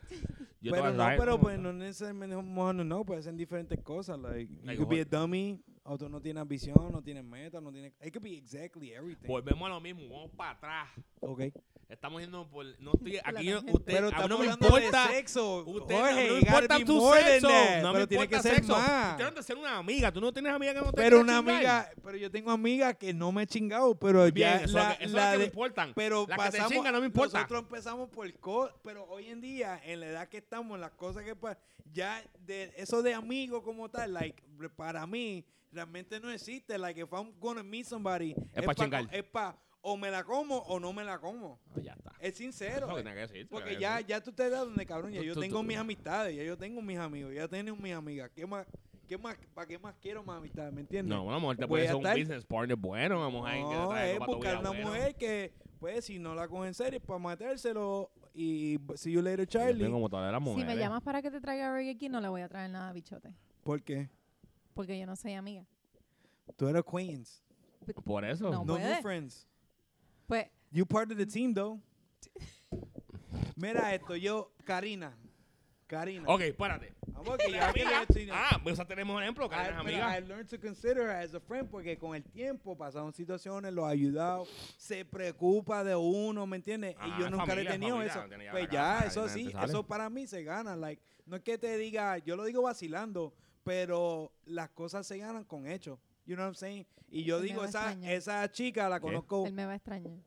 yo pero no, pero cómo pues no necesariamente mojando, no, puede ser diferentes cosas, like, you Like could be a dummy, o tú no tienes ambición, no tienes meta, no tienes, it could be exactly everything. Volvemos a lo mismo, vamos para atrás. Okay. Estamos yendo por. No <laughs> estoy. La Aquí yo- usted. Pero a mí estamos no me importa. de sexo, Usted, Jorge, no me importa tu sexo. that, no me pero tiene que ser sexo. más. Te ser una amiga. Tú no tienes amiga que no te Pero una chingar. amiga, pero yo tengo amigas que no me he chingado, pero Bien, ya eso, la, es lo que- eso es la lo que me de- importan. Pero Las que te pasamos, chingan no me importa. Nosotros empezamos por co pero hoy en día, en la edad que estamos, las cosas que ya de eso de amigo como tal, like para mí realmente no existe. Like if I'm gonna meet somebody, Es pa' chingar. es pa o me la como o no me la como. Ah, ya está. Es sincero. Que que decir, Porque que ya, decir. ya tú te das donde cabrón, ya Tú- yo tú- tengo tú- mis amistades, ya yo tengo mis amigos, ya tengo mis amigas. ¿Qué más? ¿Qué más? ¿Para qué más quiero más amistades? ¿Me entiendes? No, una mujer te puede ser un estar- business partner bueno, una mujer que te No, trae es buscar una bueno. mujer que, pues, si no la cogen en serio, para metérselo y see you later, Yo Charlie. tengo como todas las Si mujeres. me llamas para que te traiga Burger King, no le voy a traer nada, bichote. ¿Por qué? Porque yo no soy amiga. Tú eres Queens. Por eso. No. No friends. Pues, You part of the team, though. Mira esto, yo, Karina. Karina. Ok, espérate. Ah, pues ya tenemos un ejemplo, Karina amiga. I learned to consider her as a friend porque con el tiempo pasaron situaciones, lo ha ayudado, se preocupa de uno, ¿me entiendes? Ah, y yo es nunca le he tenido familia, eso. Pues ya, casa, eso sí, sale. eso para mí se gana. Like, no es que te diga, yo lo digo vacilando, pero las cosas se ganan con hechos. You know what I'm saying? Y yo Él me digo, va a esa, extrañar. esa chica la ¿Qué? conozco, Él me va a extrañar.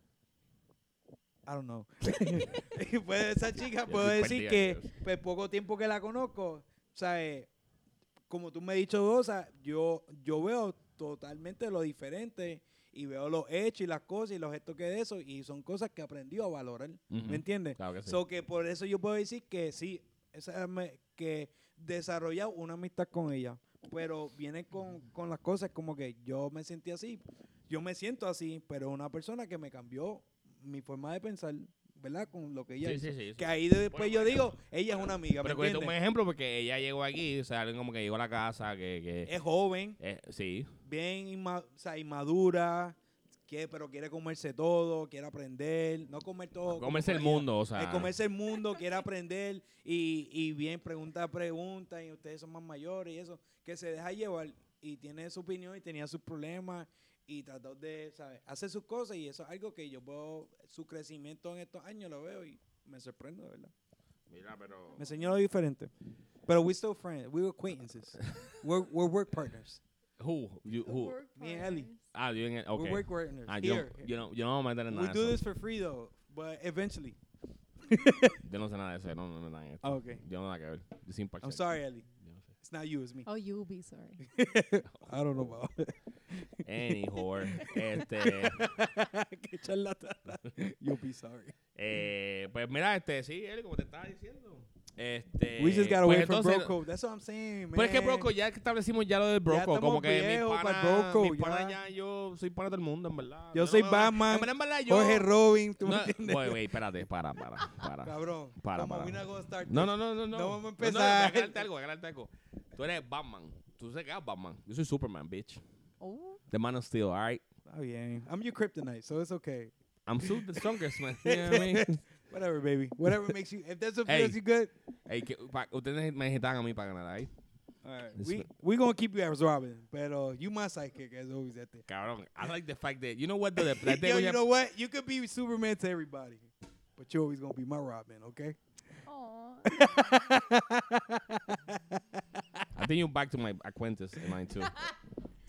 I don't know. <laughs> Y pues esa <laughs> chica puedo estoy decir perdida, que Dios. pues poco tiempo que la conozco, o sea, eh, como tú me has dicho, Dosa, yo, yo veo totalmente lo diferente y veo los hechos y las cosas y los gestos que de eso y son cosas que aprendió a valorar, Ujú. ¿me entiendes? Claro que sí. So que por eso yo puedo decir que sí, esa me- que desarrollado una amistad con ella, pero viene con, con las cosas como que yo me sentí así, yo me siento así, pero una persona que me cambió mi forma de pensar, ¿verdad? Con lo que ella Sí, hizo. sí, sí. Que ahí de- después Bueno, yo digo, ella es una amiga, ¿me Pero cuento un ejemplo porque ella llegó aquí, o sea, alguien como que llegó a la casa, que... que Es joven, eh, sí, bien inma- o sea, inmadura, quiere, pero quiere comerse todo, quiere aprender, no comer todo. comerse el mundo, o sea... Es comerse el mundo, quiere aprender y, y bien pregunta a pregunta y ustedes son más mayores y eso, que se deja llevar y tiene su opinión y tenía sus problemas y trató de, ¿sabes? Hacer sus cosas y eso es algo que yo puedo, su crecimiento en estos años lo veo y me sorprendo, de verdad. Mira, pero... Me enseñó lo diferente. Pero we still friends, we were acquaintances. <laughs> we're, we're work partners. Who? You, who? Me and Ellie. Ah, yo en el... Ok. We're work partners. Ah, yo, Here. yo, no, yo no me voy a meter en we do de this for free though, but eventually. Yo no sé nada de eso, no, no me dan esto. Oh, okay. Yo no nada que ver. Yo sin I'm sorry, Ellie. Yo no sé. It's not you, it's me. Oh, you'll be sorry. <laughs> I don't know about Any Anyhow, este... <laughs> Qué charlatana. You'll be sorry. Eh, pues mira, este, sí, él, como te estaba diciendo. Este, We just got pues away from entonces- Broco. That's what I'm saying, man. Pues es que Broco, ya que establecimos ya lo del Broco, estamos como que mi viejos pana, pa'l Broco, mi pana ya. ya, yo soy pana de todo el mundo, en verdad. Yo no soy me- Batman, En verdad, en verdad, yo... Jorge Robin, ¿tú me no, entiendes? Güey, güey, espérate, para, para, para. Cabrón. Para, para. start No, no, no, no, no. No vamos a No, no, empezar. a aclararte algo, algo. Tú eres Batman. Tú sé que eres Batman. Yo soy Superman, bitch. Oh, The Man of Steel, alright? Está bien. I'm your kryptonite, so it's okay. I'm still the strongest, man. <laughs> You know what I mean? Whatever, baby. Whatever <laughs> makes you. If that's what Hey. feels you good. Ey, que, pa- ustedes me necesitan a mí para ganar ahí. ¿eh? All right. This We ma- we gonna keep you as Robin, pero uh, you my sidekick as always at the. Cabrón, I like the fact that, you know what, the, the, la <laughs> Yo, tengo you ya- know what? You could be Superman to everybody, but you're always gonna be my Robin, okay? oh. <laughs> I think you're back to my acquaintance in mine too.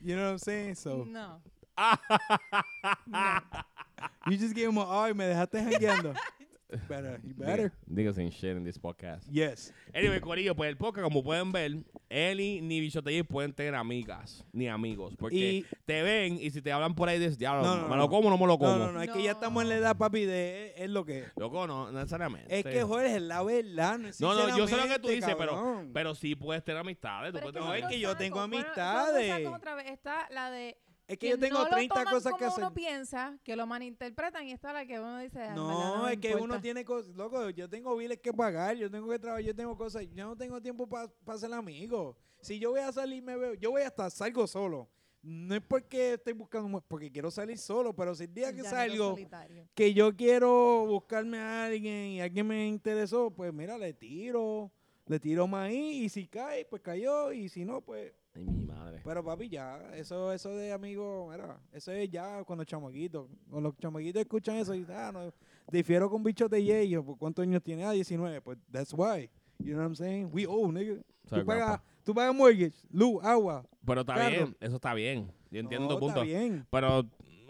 You know what I'm saying? So No. you just gave him an R y me dejaste jangueando. Better, you better. Niggas ain't shit in this podcast. Yes. Anyway, Corillo, pues el podcast, como pueden ver, Eli ni Bichotelli pueden tener amigas ni amigos. Porque Y- te ven y si te hablan por ahí, dices, diablo, No, no, ¿me no. lo como o no me lo como? No, no, no, es que ya estamos en la edad, papi, de es, es lo que es. Loco, no, no necesariamente. Es que, Jorge, es la verdad. No, es No, no, yo sé lo que tú dices, pero, pero sí puedes tener amistades. Tú Pero puedes no, tener- es que yo tengo amistades. cosas otra vez. Está la de Es que yo tengo no lo 30 toman cosas que hacer. uno piensa, que lo malinterpretan y está la que uno dice, "Ah, No, me es que importa". uno tiene cosas, loco, yo tengo biles que pagar, yo tengo que trabajar, yo tengo cosas, yo no tengo tiempo para ser amigo. Si yo voy a salir, me veo, yo voy hasta salgo solo. No es porque estoy buscando, porque quiero salir solo, pero si el día que salgo, que yo quiero buscarme a alguien y alguien me interesó, pues mira, le tiro, le tiro maíz y si cae, pues cayó y si no, pues... Ay, mi madre. Pero papi, ya, eso eso de amigo, mira, eso es ya cuando chamaquitos, cuando los chamaquitos escuchan eso y ah, no, difiero con bichos de yo, ¿por cuántos años tiene? Ah, 19, pues that's why. You know what I'm saying? We old, nigga. Soy Tú pagas, tú pagas mortgage, luz, agua. Pero está Carro. bien, eso está bien. Yo entiendo No, tu punto. Está bien. Pero,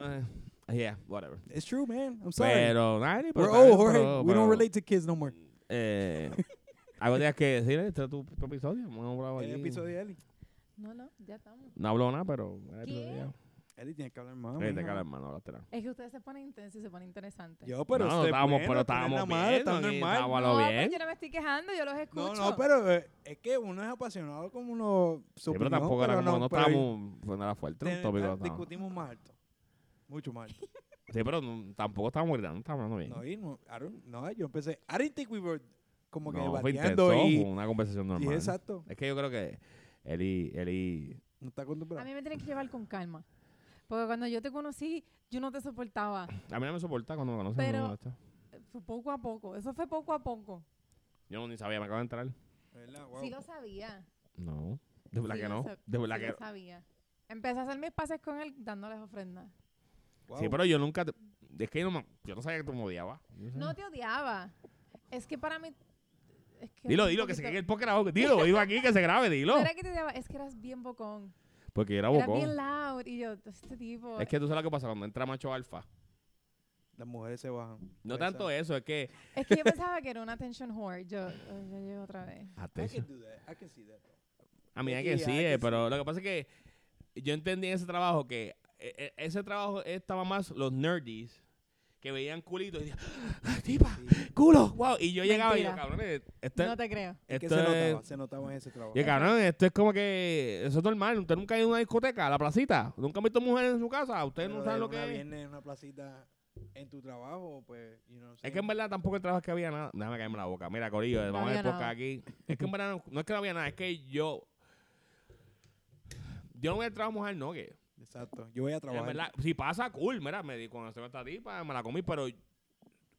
eh, yeah, whatever. It's true, man. I'm sorry. Pero, pero We're old, Jorge. pero- We pero, don't relate to kids no more. Eh, algo tienes que decir, este es tu, tu episodio. <laughs> aquí. episodio de Eli. No, no, ya estamos. No hablo nada, pero... el ¿Qué? episodio. Eli tiene que hablar más. Eh, te mija. calas, hermano, hablaste nada. Es que ustedes se ponen intensos y se ponen interesantes. Yo, pero no, es estábamos, bueno, pero no estábamos bien. normal. Estábamos lo no, bien. pero yo no me estoy quejando, yo los escucho. No, no, pero eh, es que uno es apasionado como uno. Sí, pero tampoco era como, no, estábamos, pues nada fuerte, un tópico. ah, no. discutimos más alto. Mucho más alto. <laughs> Sí, pero no- tampoco estábamos gritando, estábamos hablando bien. no, y no, no, yo empecé. I didn't think we were como que No, fue intenso, y, una conversación y normal. exacto. Es que yo creo que Eli, Eli, No está A mí me tienen que llevar con calma. Porque cuando yo te conocí, yo no te soportaba. a mí no me soporta cuando me conoce. Pero- no, esto. Fue poco a poco. Eso fue poco a poco. Yo ni sabía, me acabo de entrar. ¿Verdad? Wow. Sí lo sabía. No. De verdad Sí que no. De verdad sí que lo sabía. Empecé a hacer mis pases con él dándoles ofrendas. Wow. Sí, pero yo nunca. te- Es que yo no, me- yo no sabía que tú me odiabas. No te odiaba. Es que para mí... Es que Dilo, dilo, que se quede el podcast grabado. Dilo, digo aquí que se grabe, dilo. <laughs> Era que te es que eras bien bocón. Porque yo era bocón. bien loud. Y yo, este tipo... Es que tú sabes lo que pasa cuando entra macho alfa. Las mujeres se bajan. No tanto eso, es que. Es que yo pensaba que era una attention whore. Yo, ya llego otra vez. I can do that. I can see that. A mí es que sí, pero lo que pasa es que yo entendí en ese trabajo que eh, eh, ese trabajo estaba más los nerdies que veían culitos y decían, <gasps> ¡Ah, tipa, Sí. culo, wow. Y yo llegaba y yo, Mentira. cabrón, esto, No te creo. Es que esto se es- notaba, se notaba en ese trabajo. Yo, cabrón, esto es como que eso es normal. Usted nunca ha ido a una discoteca, a la placita. Nunca ha visto mujeres en su casa. Ustedes Pero no de lo que es. viene en una placita en tu trabajo, pues, you know Es que en verdad tampoco el trabajo es que había nada. Déjame caerme la boca. Mira, Corillo, No vamos a ver había podcast nada. aquí. Es que en verdad no, no es que no había nada, es que yo. Yo no voy al trabajo mujer, no, que. Exacto. Yo voy a En trabajar. verdad, si pasa, cool. Mira, me di con esta tipa, me la comí, pero.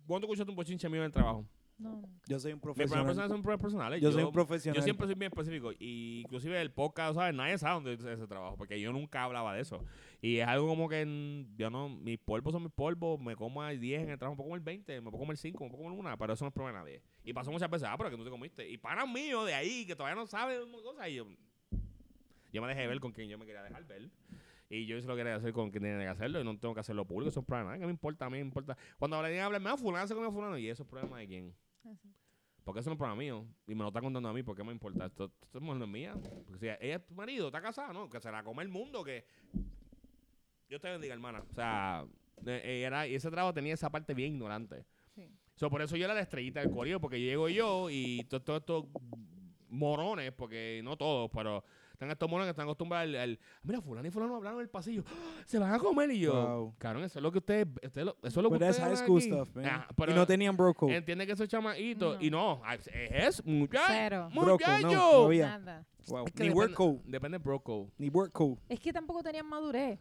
¿Cuándo escuchaste un bochinche mío en el trabajo? No. Yo soy un Mis profesional. personales son personales. Yo soy un profesional. Yo siempre soy bien específico. Y inclusive el podcast, ¿sabes? Nadie sabe dónde es ese trabajo. Porque yo nunca hablaba de eso. Y es algo como que yo no, mis polvos son mis polvos, me como el 10 en el trabajo, me puedo comer 20, me puedo comer 5, me puedo comer una, pero eso no es problema de nadie. Y pasó muchas veces, ah, pero que tú te comiste. Y panas míos de ahí, que todavía no saben cosas, y yo, yo me dejé ver con quien yo me quería dejar ver. Y yo hice lo que quería hacer con quien tenía que hacerlo y no tengo que hacerlo público, eso es problema nadie, que me importa, a mí me importa. Cuando hablan de hablar, me fulano se comió a fulano, y eso es problema de quién. Así. Porque eso no es problema mío. Y me lo está contando a mí, ¿por qué me importa? Esto, esto mujer es mía. Porque si ella es tu marido, está casada, ¿no? Que se la come el mundo, que... Dios te bendiga, hermana. O sea, eh, eh, era, y ese trabajo tenía esa parte bien ignorante. Sí. So, por eso yo era la estrellita del corillo, porque llego yo y todos todo estos morones, porque no todos, pero están estos que están acostumbrados al, al, mira, fulano y fulano hablaron en el pasillo, ¡Ah! se van a comer y yo, Wow. cabrón, eso es lo que ustedes, lo- eso es lo que But that's ustedes high school aquí". stuff, man. Y pero no tenían bro code. entiende que esos chamaquitos, No. y no, es, es muchacho, code, no, muchacho. no había. Nada. Wow. Es que Ni depende- work code. Depende de bro code. Ni work code. Es que tampoco tenían madurez.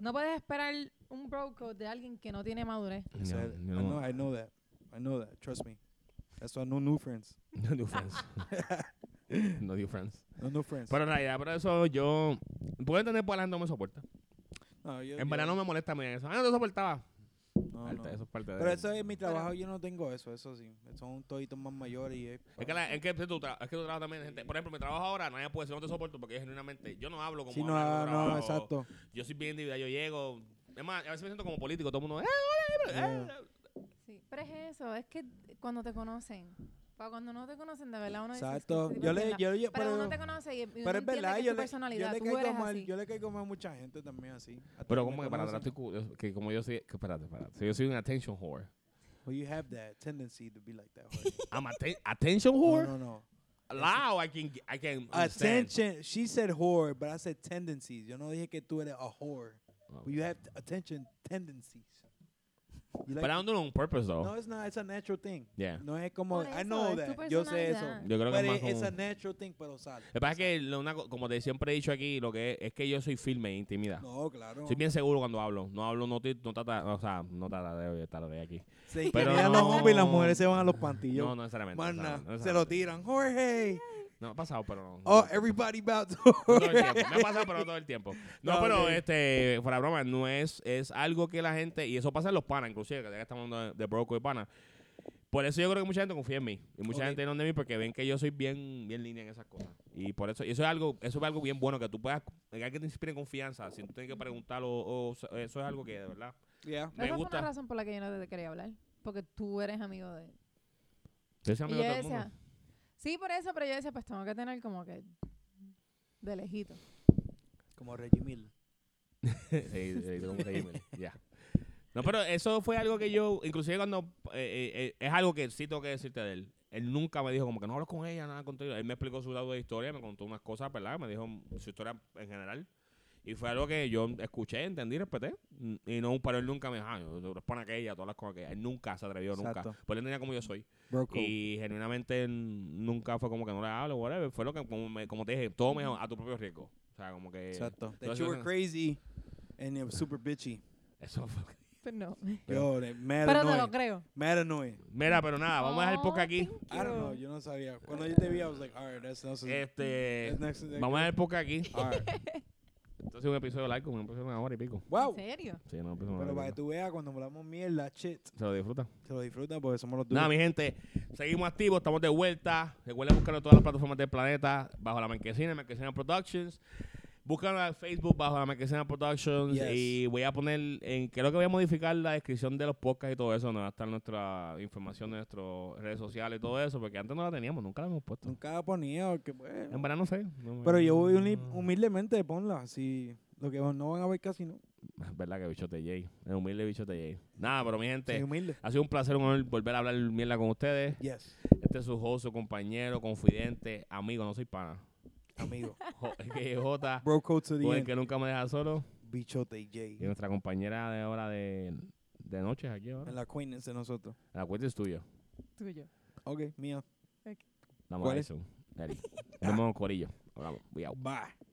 No puedes esperar un bro code de alguien que no tiene madurez. O sea, No, I, no, know, I know that. I know that. Trust me. That's why no new friends. <laughs> no new friends. <laughs> <laughs> no new friends. No new friends. Pero en realidad, por eso yo, puedo entender por la gente no me soporta. no, yo, En yo- verdad no me molesta muy bien eso. Ah, no te soportaba. no, no. Eso es parte de Pero eso es mi trabajo, yo no tengo eso, eso sí. Son toditos más mayores y es, Es que, la, es que tú, tra- es que tú trabajas también, gente. Por ejemplo, mi trabajo ahora, nadie puede decir no te soporto porque yo genuinamente, yo no hablo como Sí, no, otro no, trabajo. exacto. Yo soy bien individual, yo llego. Es más, a veces me siento como político, todo el mundo, ¡eh, hola, eh, eh". Sí. Pero es eso, es que cuando te conocen. Para cuando no te conocen, de verdad uno dice, "Es que Exacto. tipo Yo yo, yo- la-". Pero, pero, uno te conoce y, uno pero es verdad, que yo tu le, personalidad, yo le tú eres mal, así. yo le caigo mal a mucha gente también así. Pero como que para atrás que como yo soy, que espérate, espérate. Si yo soy un attention whore. Well, you have that tendency to be like that. <laughs> I'm atten- attention no, whore? no, no. Allow, I can, I can understand. Attention. She said whore, but I said tendencies. Yo no dije que tú eres a whore. Oh. But you have attention tendencies. You like But I don't do it on purpose, though. no, it's not. It's a natural thing. Yeah. No es como, Por I eso, know es tu that. Yo sé eso. personalidad. Yo creo que But es más it- it's como... a natural thing, pero sale. Lo que pasa es que, lo- una co- como te siempre he dicho aquí, lo que es, es que yo soy firme e intimidad. No, claro. Soy bien seguro cuando hablo. No hablo, no, ti- no trata, o sea, no trata de estar de aquí. Se Pero no- los hombres y las mujeres se van a los pantillos. No, no necesariamente. No nada, necesariamente, se no lo tiran. Jorge. No ha pasado, pero no. Oh, everybody about to. No todo el tiempo. Me ha <laughs> pasado, pero no todo el tiempo. No, No, pero este, fuera de broma, no es, es algo que la gente, y eso pasa en los panas, inclusive, que ya que estamos hablando de, de broco y pana. Por eso yo creo que mucha gente confía en mí. Y mucha gente no de mí porque ven que yo soy bien, bien línea en esas cosas. Y por eso, y eso es algo, eso es algo bien bueno, que tú puedas, que alguien te inspire confianza, sin tú tener que preguntar o, o- eso es algo que de verdad Yeah. me Esa gusta. una razón por la que yo no te quería hablar. Porque tú eres amigo de él. Yo soy Y amigo yo de todo el decía, mundo. Sí, por eso, pero yo decía, pues tengo que tener como que de lejito. Como Reggie Miller. <laughs> Sí, sí, como que Gmail, ya. No, pero eso fue algo que yo, inclusive cuando, eh, eh, eh, es algo que sí tengo que decirte de él. Él nunca me dijo como que no hablo con ella, nada contigo. Él me explicó su lado de historia, me contó unas cosas, ¿verdad? Me dijo su historia en general. Y fue algo que yo escuché, entendí, respeté. Y no, pero él nunca me dijo, ah, tú responde aquella, todas las cosas que él nunca se atrevió, nunca. Exacto. Pues él entendía como yo soy. Y genuinamente nunca fue como que no le hablo, whatever. Fue lo que, como, me- como te dije, todo me dijo a tu propio riesgo. O sea, como que. Exacto. That you were eso- crazy and was super bitchy. Eso fue. Pues <laughs> no. Yo, Pero te lo creo. Mad annoying. Mira, pero nada, vamos a dejar el podcast aquí. Oh, I don't know, you. yo no sabía. Cuando yo te vi, I was like, alright, that's not Este, that's next- vamos a dejar el podcast aquí. <laughs> Entonces un episodio largo, un episodio de una hora y pico. Wow. ¿En serio? Sí, no, un episodio Pero para que tú veas, cuando hablamos mierda, shit, Se lo disfruta. se lo disfrutan porque somos los duros. Nada, mi gente, seguimos activos, estamos de vuelta. Recuerden buscarlo en todas las plataformas del planeta, bajo la Marquesina, Marquesina Productions. Búscalo en Facebook bajo la Marquesina Productions Yes. y voy a poner, en creo que voy a modificar la descripción de los podcasts y todo eso, donde va a estar nuestra información de nuestras redes sociales y todo eso, porque antes no la teníamos, nunca la hemos puesto. Nunca ha ponido, que bueno. En verdad no sé. no Pero yo voy humil- humildemente, ponla. Si lo que no van a ver casi no. Es verdad que bichote Jay, es humilde bichote Jay. Nada, pero mi gente, Soy humilde. ha sido un placer, un honor volver a hablar mierda con ustedes. Yes, Este es su host, su compañero, confidente, amigo, no soy pana. Amigo. <laughs> J, Bro code to the end. que nunca me deja solo. Bichote Y J. nuestra compañera de hora de, de noches aquí ahora. En la acquaintance de nosotros. La cuenta es tuya. Tuyo. Ok, mía. La ¿Cuál es? Madison. Eri. Nos vemos, Corillo. Hablamos. Out. Bye.